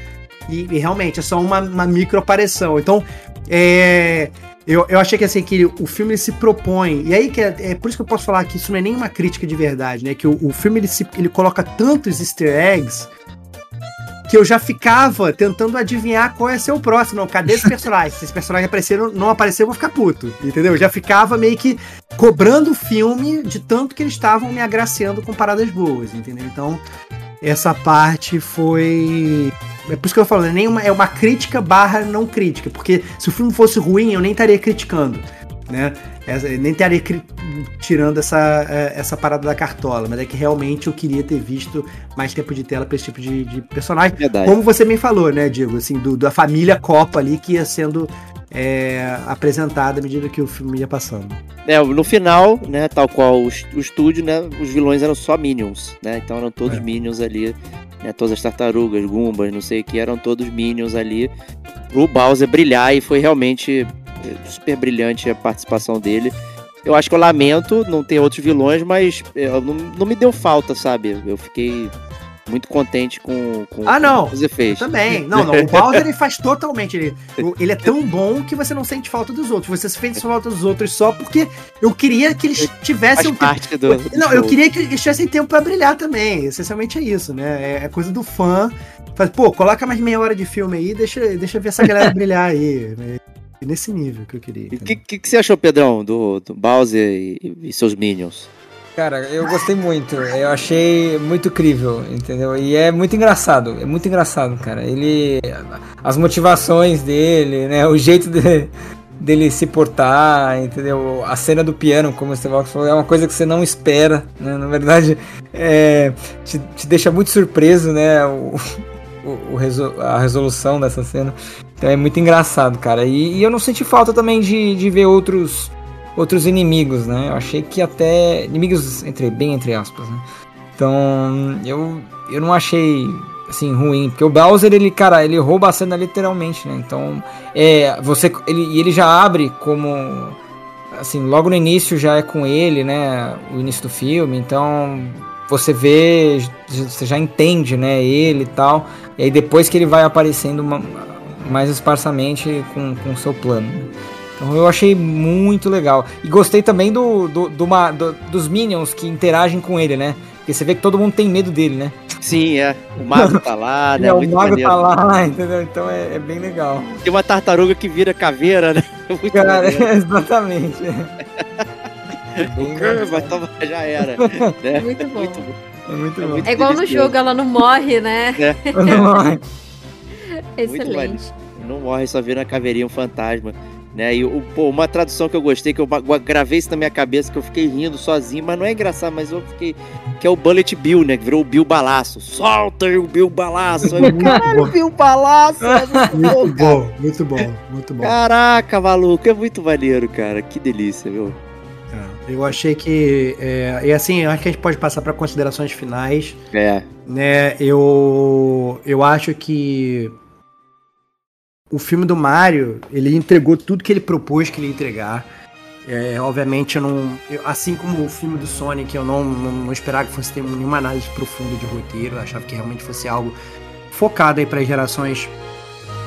e, e realmente é só uma, uma micro aparição. Então, é. Eu, eu achei que assim, que o filme se propõe, e aí que é, é por isso que eu posso falar que isso não é nenhuma crítica de verdade, né? Que o, o filme ele, se, ele coloca tantos easter eggs que eu já ficava tentando adivinhar qual ia ser o próximo. Não, cadê esse personagem? Se esse personagem não aparecer, eu vou ficar puto. Entendeu? Eu já ficava meio que cobrando o filme de tanto que eles estavam me agraciando com paradas boas, entendeu? Então, essa parte foi. É por isso que eu falo, é, nem é uma crítica barra não crítica, porque se o filme fosse ruim, eu nem estaria criticando, né? Nem estaria cri- tirando essa, é, essa parada da cartola, mas é que realmente eu queria ter visto mais tempo de tela pra esse tipo de, de personagem. Verdade. Como você bem falou, né, Diego? Assim, do, da família Copa ali que ia sendo é, apresentada à medida que o filme ia passando. É, no final, né, tal qual o, o estúdio, né, os vilões eram só Minions, né? Então eram todos É. Minions ali, né, todas as tartarugas, Gumbas, não sei o que, eram todos Minions ali pro Bowser brilhar e foi realmente super brilhante a participação dele. Eu acho que eu lamento não ter outros vilões, mas é, não, não me deu falta, sabe? Eu fiquei muito contente com, com Ah, não. o que você fez. Também. Não, não. O Bowser ele faz totalmente. Ele, ele é tão bom que você não sente falta dos outros. Você sente falta dos outros só porque eu queria que eles tivessem um tempo. do. do Não, eu queria que eles tivessem tempo pra brilhar também. Essencialmente é isso, né? É- É coisa do fã. Faz, pô, coloca mais meia hora de filme aí, deixa, deixa eu ver essa galera brilhar aí. É Nesse nível que eu queria. O que, que, que você achou, Pedrão, do, do Bowser e, e seus Minions? Cara, eu gostei muito. Eu achei muito crível, entendeu? E é muito engraçado. É muito engraçado, cara. Ele. As motivações dele, né? O jeito de- dele se portar, entendeu? A cena do piano, como o Estevox falou, é uma coisa que você não espera, né? Na verdade, é, te, te deixa muito surpreso, né? O, o- a resolução dessa cena. Então é muito engraçado, cara. E, e eu não senti falta também de, de ver outros outros inimigos, né? Eu achei que até inimigos entre bem entre aspas, né? Então eu eu não achei assim ruim, porque o Bowser ele cara ele rouba a cena literalmente, né? Então é você ele ele já abre como assim logo no início já é com ele, né? O início do filme, então você vê, você já entende, né? Ele e tal. E aí depois que ele vai aparecendo uma- mais esparsamente com o seu plano. né? Então eu achei muito legal. E gostei também do, do, do ma- do- dos Minions que interagem com ele, né? Porque você vê que todo mundo tem medo dele, né? Sim, é. O mago tá lá, né? É, o Muito mago maneiro. tá lá, entendeu? Então é, é bem legal. Tem uma tartaruga que vira caveira, né? Muito Cara, exatamente. É bem Mas toma, já era. né? Muito bom. Muito bom. É muito É bom. muito É igual no jogo, ela não morre, né? Excelente. Não morre, só vira uma caveirinha, um fantasma. Né? E o- pô, uma tradução que eu gostei, que eu gravei isso na minha cabeça, que eu fiquei rindo sozinho, mas não é engraçado, mas eu fiquei. Que é o Bullet Bill, né? Que virou o Bill Balaço. Solta aí o Bill Balaço. Eu, Caralho, Bill Balaço! é muito bom, Muito bom, muito bom, muito bom. Caraca, maluco, é muito maneiro, cara. Que delícia, viu? Eu achei que. É, e assim, acho que a gente pode passar para considerações finais. É. né? Eu, eu acho que o filme do Mario, ele entregou tudo que ele propôs que ele ia entregar. É, obviamente, eu não. eu- assim como o filme do Sonic, eu não, não, não esperava que fosse ter nenhuma análise profunda de roteiro. Eu achava que realmente fosse algo focado aí para gerações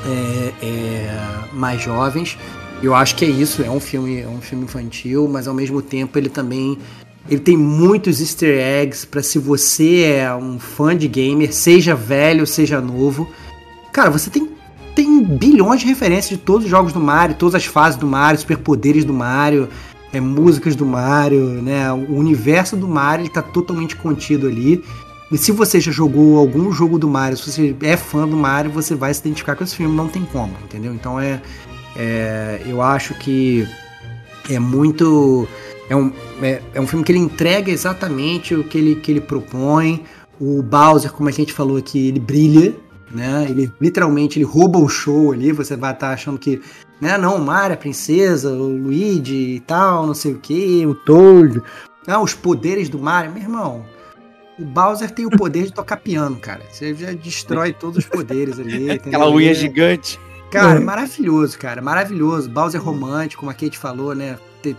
é, é, mais jovens. Eu acho que é isso, é um filme, é um filme infantil, mas ao mesmo tempo ele também Ele tem muitos easter eggs para se você é um fã de gamer, seja velho, seja novo. Cara, você tem, tem bilhões de referências de todos os jogos do Mario, todas as fases do Mario, superpoderes do Mario, é, músicas do Mario, né? O universo do Mario está totalmente contido ali. E se você já jogou algum jogo do Mario, se você é fã do Mario, você vai se identificar com esse filme, não tem como, entendeu? Então é, é eu acho que é muito é um, é, é, um filme que ele entrega exatamente o que ele, que ele propõe. O Bowser, como a gente falou aqui, ele brilha, né? Ele literalmente ele rouba o show ali. Você vai estar tá achando que, né? Não, o Mario, a princesa, o Luigi e tal, não sei o que, o Toad. Não, os poderes do Mario, meu irmão. O Bowser tem o poder de tocar piano, cara. Você já destrói todos os poderes ali. Aquela unha gigante. Cara, é. maravilhoso, cara. Maravilhoso. Bowser romântico, como a Kate falou, né?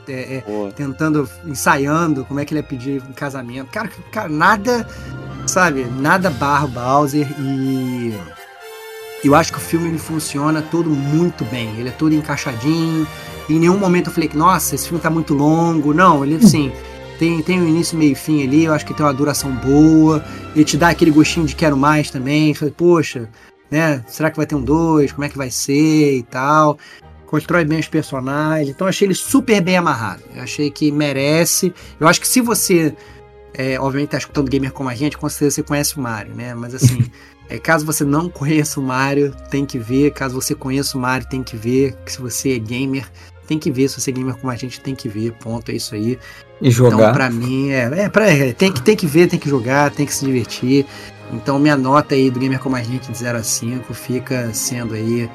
É, é, tentando, ensaiando como é que ele ia pedir um casamento. Cara, cara nada, sabe? Nada barra o Bowser e. Eu acho que o filme ele funciona todo muito bem. Ele é todo encaixadinho. Em nenhum momento eu falei que, nossa, esse filme tá muito longo. Não, ele assim. Tem, tem um início, meio e fim ali, eu acho que tem uma duração boa. Ele te dá aquele gostinho de quero mais também. Falei, poxa, né? Será que vai ter um 2? Como é que vai ser e tal? Constrói bem os personagens. Então achei ele super bem amarrado. Eu achei que merece. Eu acho que se você, é, obviamente, tá escutando gamer como a gente, com certeza você conhece o Mario, né? Mas assim, é, caso você não conheça o Mario, tem que ver. Caso você conheça o Mario, tem que ver. Se você é gamer, tem que ver. Se você é gamer como a gente, tem que ver. Ponto, é isso aí. E jogar. Então, pra mim, é, é, pra, é tem, que, tem que ver, tem que jogar, tem que se divertir. Então minha nota aí do Gamer Como a Gente de 0 a 5 fica sendo aí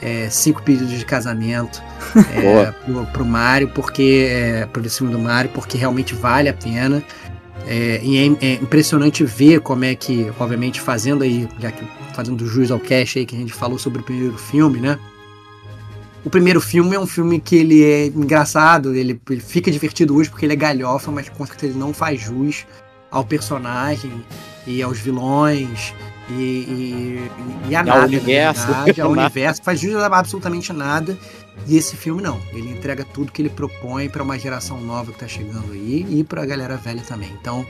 é, cinco pedidos de casamento é, pro, pro Mario, porque é, pro filme do Mario, porque realmente vale a pena. É, e é, é, impressionante ver como é que, obviamente, fazendo aí, já que fazendo jus ao cash aí que a gente falou sobre o primeiro filme, né? O primeiro filme é um filme que ele é engraçado, ele, ele fica divertido hoje porque ele é galhofa, mas com certeza ele não faz jus ao personagem e aos vilões e, e, e a e nada, universo, verdade, ao universo, faz jus absolutamente nada. E esse filme não, ele entrega tudo que ele propõe para uma geração nova que tá chegando aí e para a galera velha também. Então,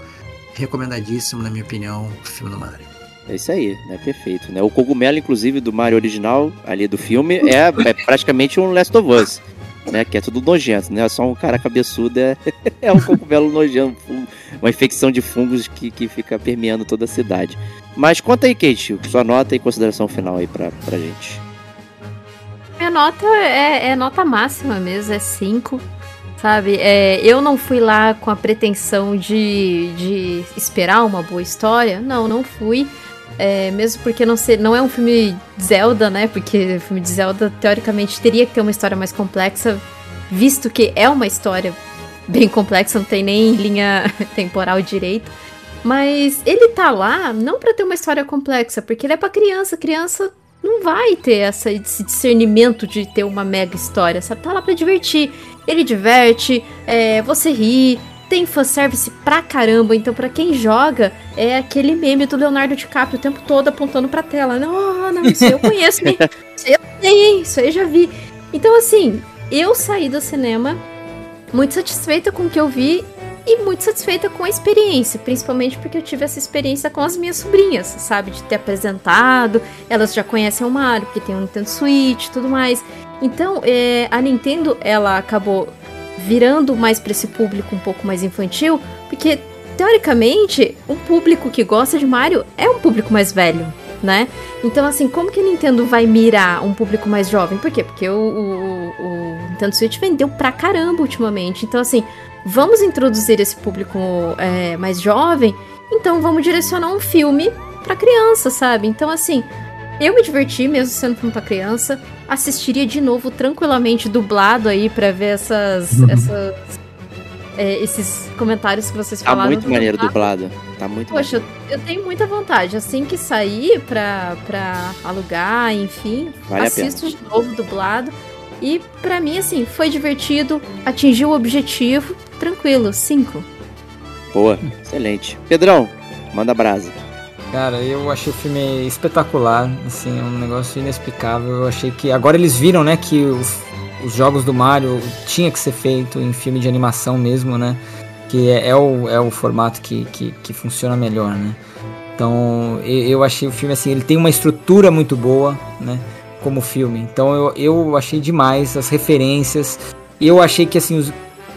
recomendadíssimo, na minha opinião, o filme do Mario. É isso aí, né? Perfeito, né? O cogumelo, inclusive, do Mario original, ali do filme, é, é praticamente um Last of Us, né? Que é tudo nojento, né? Só um cara cabeçudo é, é um cogumelo nojento, uma infecção de fungos que, que fica permeando toda a cidade. Mas conta aí, Kate, sua nota e consideração final aí pra, pra gente. Minha nota é, é nota máxima mesmo, é 5. Sabe, é, eu não fui lá com a pretensão de, de esperar uma boa história. Não, não fui. É, mesmo porque não, ser, não é um filme de Zelda, né? Porque o filme de Zelda, teoricamente, teria que ter uma história mais complexa, visto que é uma história bem complexa, não tem nem linha temporal direito. Mas ele tá lá não para ter uma história complexa, porque ele é para criança. Criança não vai ter essa, esse discernimento de ter uma mega história, sabe? Tá lá pra divertir. Ele diverte, é, você ri, tem fanservice pra caramba. Então, para quem joga, é aquele meme do Leonardo DiCaprio o tempo todo apontando pra tela. Não, não, isso eu conheço, hein? Isso eu sei? Isso aí já vi. Então, assim, eu saí do cinema muito satisfeita com o que eu vi e muito satisfeita com a experiência, principalmente porque eu tive essa experiência com as minhas sobrinhas, sabe? De ter apresentado, elas já conhecem o Mario, porque tem um Nintendo Switch e tudo mais. Então, é, a Nintendo, ela acabou virando mais para esse público um pouco mais infantil, porque, teoricamente, um público que gosta de Mario é um público mais velho, né? Então, assim, como que a Nintendo vai mirar um público mais jovem? Por quê? Porque o, o, o Nintendo Switch vendeu pra caramba ultimamente. Então, assim, vamos introduzir esse público é, mais jovem, então vamos direcionar um filme pra criança, sabe? Então, assim, eu me diverti, mesmo sendo pra criança. Assistiria de novo tranquilamente dublado aí pra ver essas. Uhum. essas é, esses comentários que vocês tá falaram. Tá muito maneiro dublado. Tá muito Poxa, maneiro. eu tenho muita vontade. Assim que sair pra, pra alugar, enfim, vale assisto de novo dublado. E para mim, assim, foi divertido, atingiu o objetivo, tranquilo, 5. Boa, excelente. Pedrão, manda brasa. Cara, eu achei o filme espetacular, assim, um negócio inexplicável. Eu achei que agora eles viram, né, que os, os jogos do Mario tinha que ser feito em filme de animação mesmo, né? que é, é o, é o formato que, que, que funciona melhor, né? Então eu, achei o filme assim, ele tem uma estrutura muito boa, né? Como filme. Então eu, eu achei demais as referências. Eu achei que assim, os,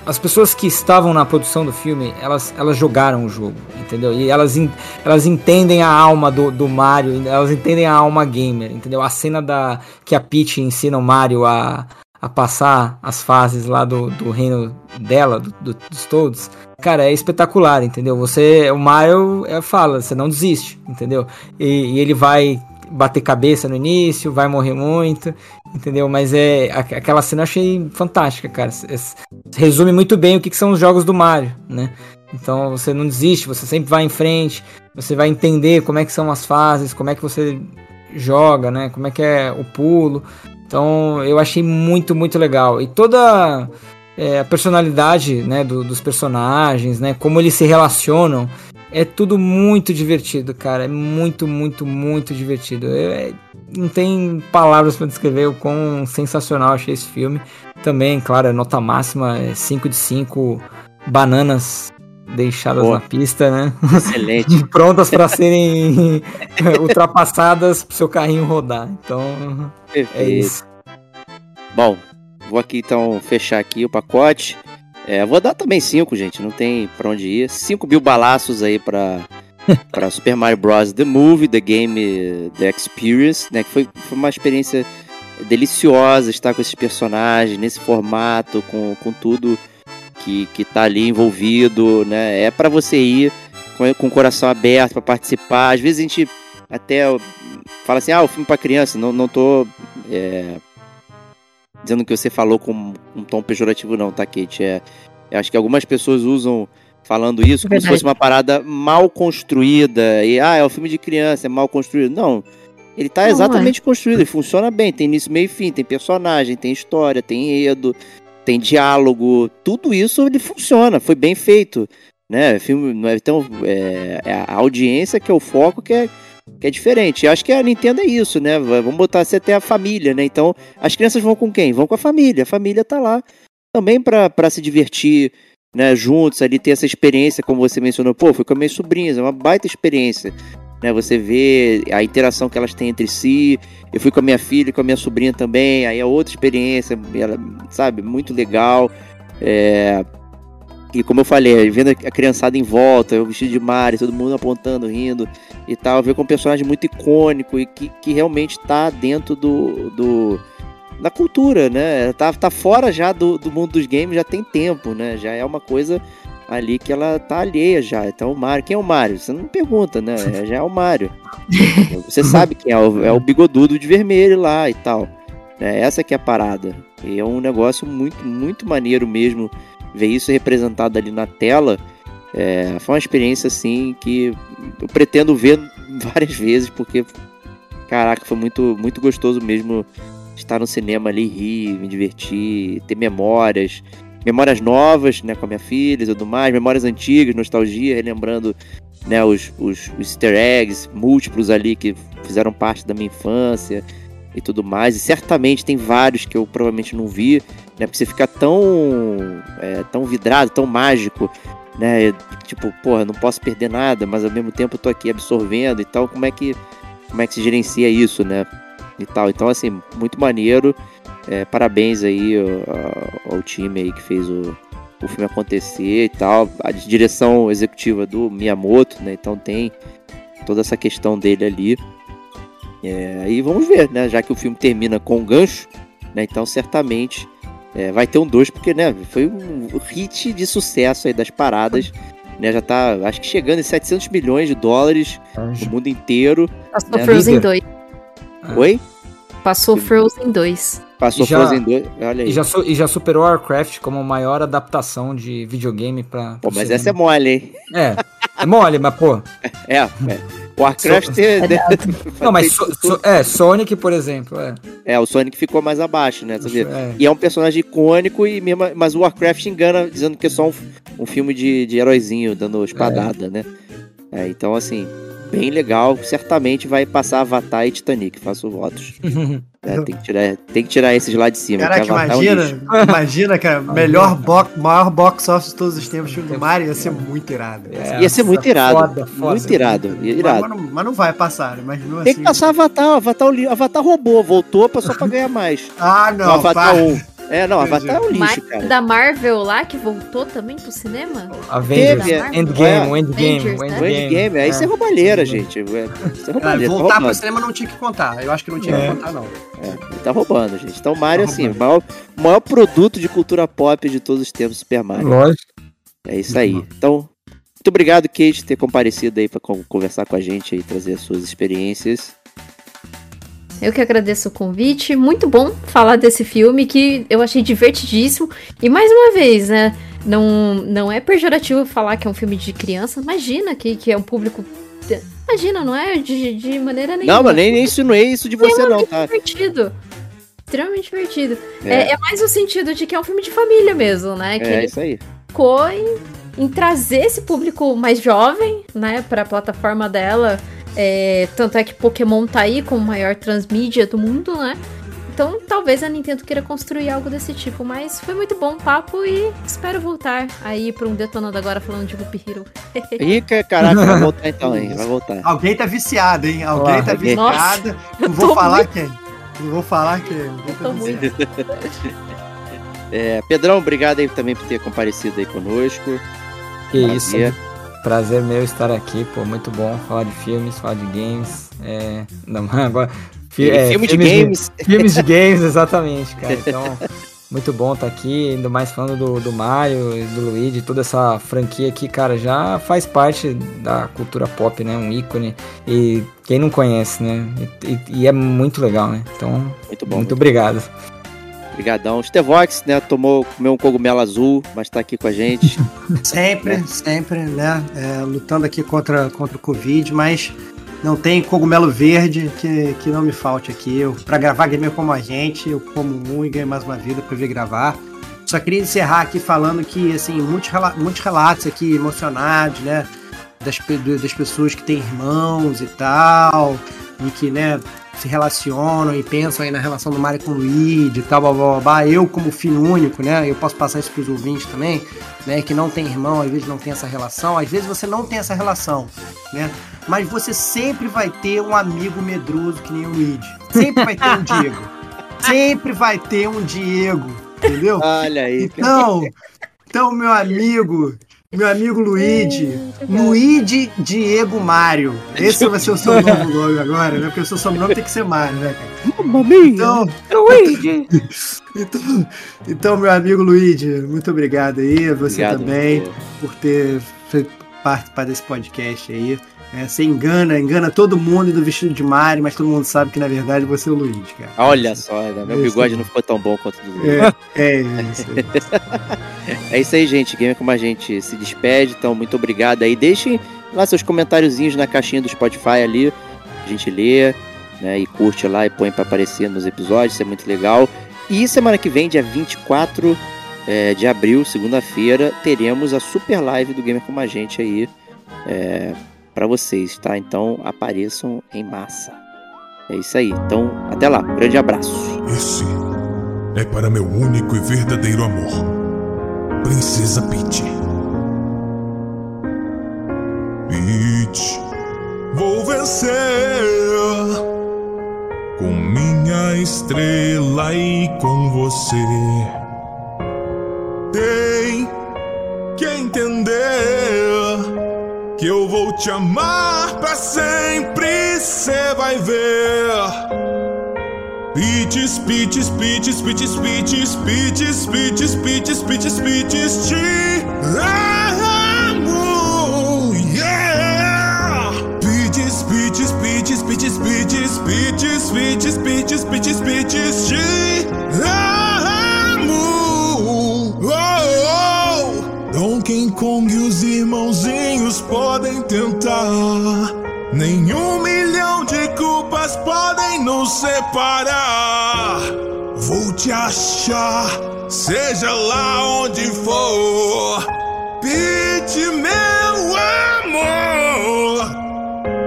as pessoas que estavam na produção do filme, elas, elas jogaram o jogo, entendeu? E elas, elas entendem a alma do, do Mario, elas entendem a alma gamer, entendeu? A cena da que a Peach ensina o Mario a, a passar as fases lá do, do reino dela, do, do, dos Toads, cara, é espetacular, entendeu? Você, o Mario é, fala, você não desiste, entendeu? E, e ele vai bater cabeça no início, vai morrer muito, entendeu? Mas é aquela cena eu achei fantástica, cara. Resume muito bem o que, são os jogos do Mario, né? Então você não desiste, você sempre vai em frente, você vai entender como é que são as fases, como é que você joga, né? Como é que é o pulo. Então eu achei muito, muito legal. E toda é, a personalidade né, do, dos personagens, né? Como eles se relacionam. É tudo muito divertido, cara. É muito, muito, muito divertido. É, não tem palavras para descrever o quão sensacional achei esse filme. Também, claro, é nota máxima, é 5 de 5 bananas deixadas Boa. na pista, né? Excelente. Prontas para serem ultrapassadas pro seu carrinho rodar. Então, é Perfeito. é isso. Bom, vou aqui então fechar aqui o pacote. É, vou dar também 5, gente, não tem pra onde ir. 5 mil balaços aí pra, pra Super Mario Bros. The Movie, The Game, The Experience, né? Que foi, foi uma experiência deliciosa estar com esses personagens, nesse formato, com, com tudo que, que tá ali envolvido, né? É para você ir com, com o coração aberto para participar. Às vezes a gente até fala assim, ah, o filme para criança, não, não tô... É, dizendo que você falou com um tom pejorativo, não, tá, Kate? É, eu acho que algumas pessoas usam falando isso Verdade. como se fosse uma parada mal construída. E, ah, é um filme de criança, é mal construído. Não. Ele tá não, exatamente é. construído, ele funciona bem, tem início, meio e fim, tem personagem, tem história, tem enredo, tem diálogo, tudo isso ele funciona, foi bem feito, né? Filme não é tão é, é a audiência que é o foco que é que é diferente. Eu acho que a Nintendo é isso, né? Vamos botar até a família, né? Então, as crianças vão com quem? Vão com a família. A família tá lá também para se divertir, né? Juntos ali, ter essa experiência, como você mencionou. Pô, fui com as minhas sobrinhas, é uma baita experiência. Né, você vê a interação que elas têm entre si. Eu fui com a minha filha com a minha sobrinha também, aí é outra experiência, ela, sabe, muito legal. É, e como eu falei, vendo a criançada em volta, eu vestido de Mario, todo mundo apontando, rindo e tal, ver com um personagem muito icônico e que, que realmente tá dentro do, do da cultura, né? Tá, tá fora já do, do mundo dos games já tem tempo, né? Já é uma coisa ali que ela tá alheia já. Então o Mario, quem é o Mario? Você não pergunta, né? É, já é o Mario. Você sabe quem é, o, é o bigodudo de vermelho lá e tal. É, essa que é a parada. E é um negócio muito, muito maneiro mesmo ver isso representado ali na tela, é, foi uma experiência assim que eu pretendo ver várias vezes, porque caraca, foi muito, muito gostoso mesmo estar no cinema ali, rir, me divertir, ter memórias, memórias novas, né, com a minha filha e tudo mais, memórias antigas, nostalgia, relembrando, né, os, os, os easter eggs múltiplos ali que fizeram parte da minha infância e tudo mais. E certamente tem vários que eu provavelmente não vi, né? Porque você fica tão, é, tão vidrado, tão mágico, né? Tipo, porra, não posso perder nada, mas ao mesmo tempo eu tô aqui absorvendo e tal. Como é que, como é que se gerencia isso, né? E tal. Então, assim, muito maneiro. É, parabéns aí ao, ao, time aí que fez o, o filme acontecer e tal. A direção executiva do Miyamoto, né? Então tem toda essa questão dele ali. É, e vamos ver, né? Já que o filme termina com um gancho, né? Então certamente é, vai ter um 2, porque né, foi um hit de sucesso aí das paradas. Né, já tá, acho que chegando em 700 milhões de dólares no mundo inteiro. Passou né? Frozen 2. Oi? Passou Frozen 2. Passou já, Frozen 2, olha aí. E já, e já superou Warcraft como a maior adaptação de videogame pra. Pô, mas cinema. essa é mole, hein? É, é mole, mas pô. É, é. Warcraft so... é... Não, mas so, so, é, Sonic, por exemplo, é. É, o Sonic ficou mais abaixo, né? É. E é um personagem icônico, e mesmo, mas o Warcraft engana dizendo que é só um, um filme de, de heróizinho dando espadada, é. né? É, então, assim, bem legal. Certamente vai passar Avatar e Titanic, faço votos. É, tem, que tirar, tem que tirar esses lá de cima. Caraca, Avatar é um imagina, imagina, cara, melhor box, maior box office de todos os tempos, filme do Mario, ia ser muito irado. É, Ia ser muito irado. Foda, foda. muito irado. Mas, irado. mas não, mas não vai passar, imagina Tem assim. que passar Avatar, Avatar, Avatar roubou, voltou só pra ganhar mais. Ah, O não, Avatar para. 1. É, não, Entendi. Avatar é um lixo, cara. da Marvel lá, que voltou também pro cinema? Avengers, Teve, é. Endgame, o Endgame, Avengers, o né? Endgame, aí isso é roubalheira, gente. É, Isso é roubalheira. tá voltar pro roubando. cinema não tinha que contar. Eu acho que não tinha É. que contar, não. É, ele tá roubando, gente. Então, Mario, Tá assim, o maior, maior produto de cultura pop de todos os tempos, Super Mario. Lógico. É isso aí. Então, muito obrigado, Kate, por ter comparecido aí pra con- conversar com a gente e trazer as suas experiências. Eu que agradeço o convite. Muito bom falar desse filme que eu achei divertidíssimo. E mais uma vez, né? Não, não é pejorativo falar que é um filme de criança. Imagina que, que é um público. Imagina, não é de, de maneira nenhuma. Não, mas nem, nem insinuei isso de você, não, tá? divertido. Extremamente divertido. É. É, é mais o sentido de que é um filme de família mesmo, né? Que É isso aí. focou em, em trazer esse público mais jovem, né, pra plataforma dela. É, tanto é que Pokémon tá aí como o maior transmídia do mundo, né? Então talvez a Nintendo queira construir algo desse tipo, mas foi muito bom o papo e espero voltar aí pra um detonando agora falando de Loop Hero. Ih, ca- caraca, vai voltar então, hein? Vai voltar. Alguém tá viciado, hein? Alguém Olá, tá alguém- viciado. Não Eu vou falar muito- quem. Não vou falar quem. Tá tô. É, Pedrão, obrigado aí também por ter comparecido aí conosco. Que isso. Prazer. Meu estar aqui, pô, muito bom falar de filmes, falar de games. É, não, agora, fi- é, filme de games. filmes de games, exatamente, cara. Então, muito bom estar aqui, ainda mais falando do, do Mario do Luigi, toda essa franquia aqui, cara, já faz parte da cultura pop, né? Um ícone. E quem não conhece, né? E, e- e é muito legal, né? Então, Muito bom. muito obrigado. Obrigadão. Stevox, né, tomou, comeu um cogumelo azul, mas tá aqui com a gente. Sempre, sempre, né? é, lutando aqui contra, contra o Covid, mas não tem cogumelo verde que, que não me falte aqui. Eu, pra gravar gamer como a gente, eu como um e ganho mais uma vida pra vir gravar. Só queria encerrar aqui falando que, assim, muitos, rela- muitos relatos aqui emocionados, né? Das, das pessoas que têm irmãos e tal, e que, né, se relacionam e pensam aí na relação do Mario com o Luigi e tal, blá, blá, blá, blá. Eu, como filho único, né, eu posso passar isso pros ouvintes também, né, que não tem irmão, às vezes não tem essa relação, às vezes você não tem essa relação, né, mas você sempre vai ter um amigo medroso que nem o Luigi. Sempre vai ter um Diego. Sempre vai ter um Diego, entendeu? Olha aí. Então, então meu amigo, meu amigo Luigi, Luigi Diego Mário. Esse vai ser o seu novo nome agora, né? Porque o seu sobrenome tem que ser Mário, né, cara? Então, Luigi! então, então, meu amigo Luigi, muito obrigado aí, você Obrigado, também, por ter feito participar desse podcast aí. É, você engana, engana todo mundo do vestido de Mario, mas todo mundo sabe que na verdade você é o Luigi, cara. Olha só, né, meu bigode não ficou tão bom quanto o do Luigi. É, é isso. É isso aí, gente. Gamer como a gente se despede. Então, muito obrigado aí. Deixem lá seus comentáriozinhos na caixinha do Spotify ali. A gente lê, né? E curte lá e põe pra aparecer nos episódios. Isso é muito legal. E semana que vem, dia 24 é, de abril, segunda-feira, teremos a super live do Gamer como a gente aí. É, para vocês, tá? Então apareçam em massa. É isso aí. Então, até lá. Grande abraço. Esse é para meu único e verdadeiro amor, Princesa Peach. Peach, vou vencer com minha estrela e com você. Tem que entender que eu vou te amar pra sempre, cê vai ver. Peaches, peaches, peaches, peaches, peaches, peaches, peaches, peaches, peaches, peaches, te amo, yeah! Peaches, peaches, peaches, peaches, peaches, peaches, peaches, peaches, peaches, peaches, te podem tentar. Nenhum milhão de culpas podem nos separar. Vou te achar, seja lá onde for. Pete meu amor.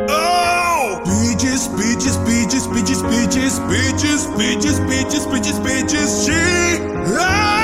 Oh, Speeches, speeches, speeches, speeches, speeches, speeches, speeches, speeches, speeches, te amo. Oh, bitches, bitches.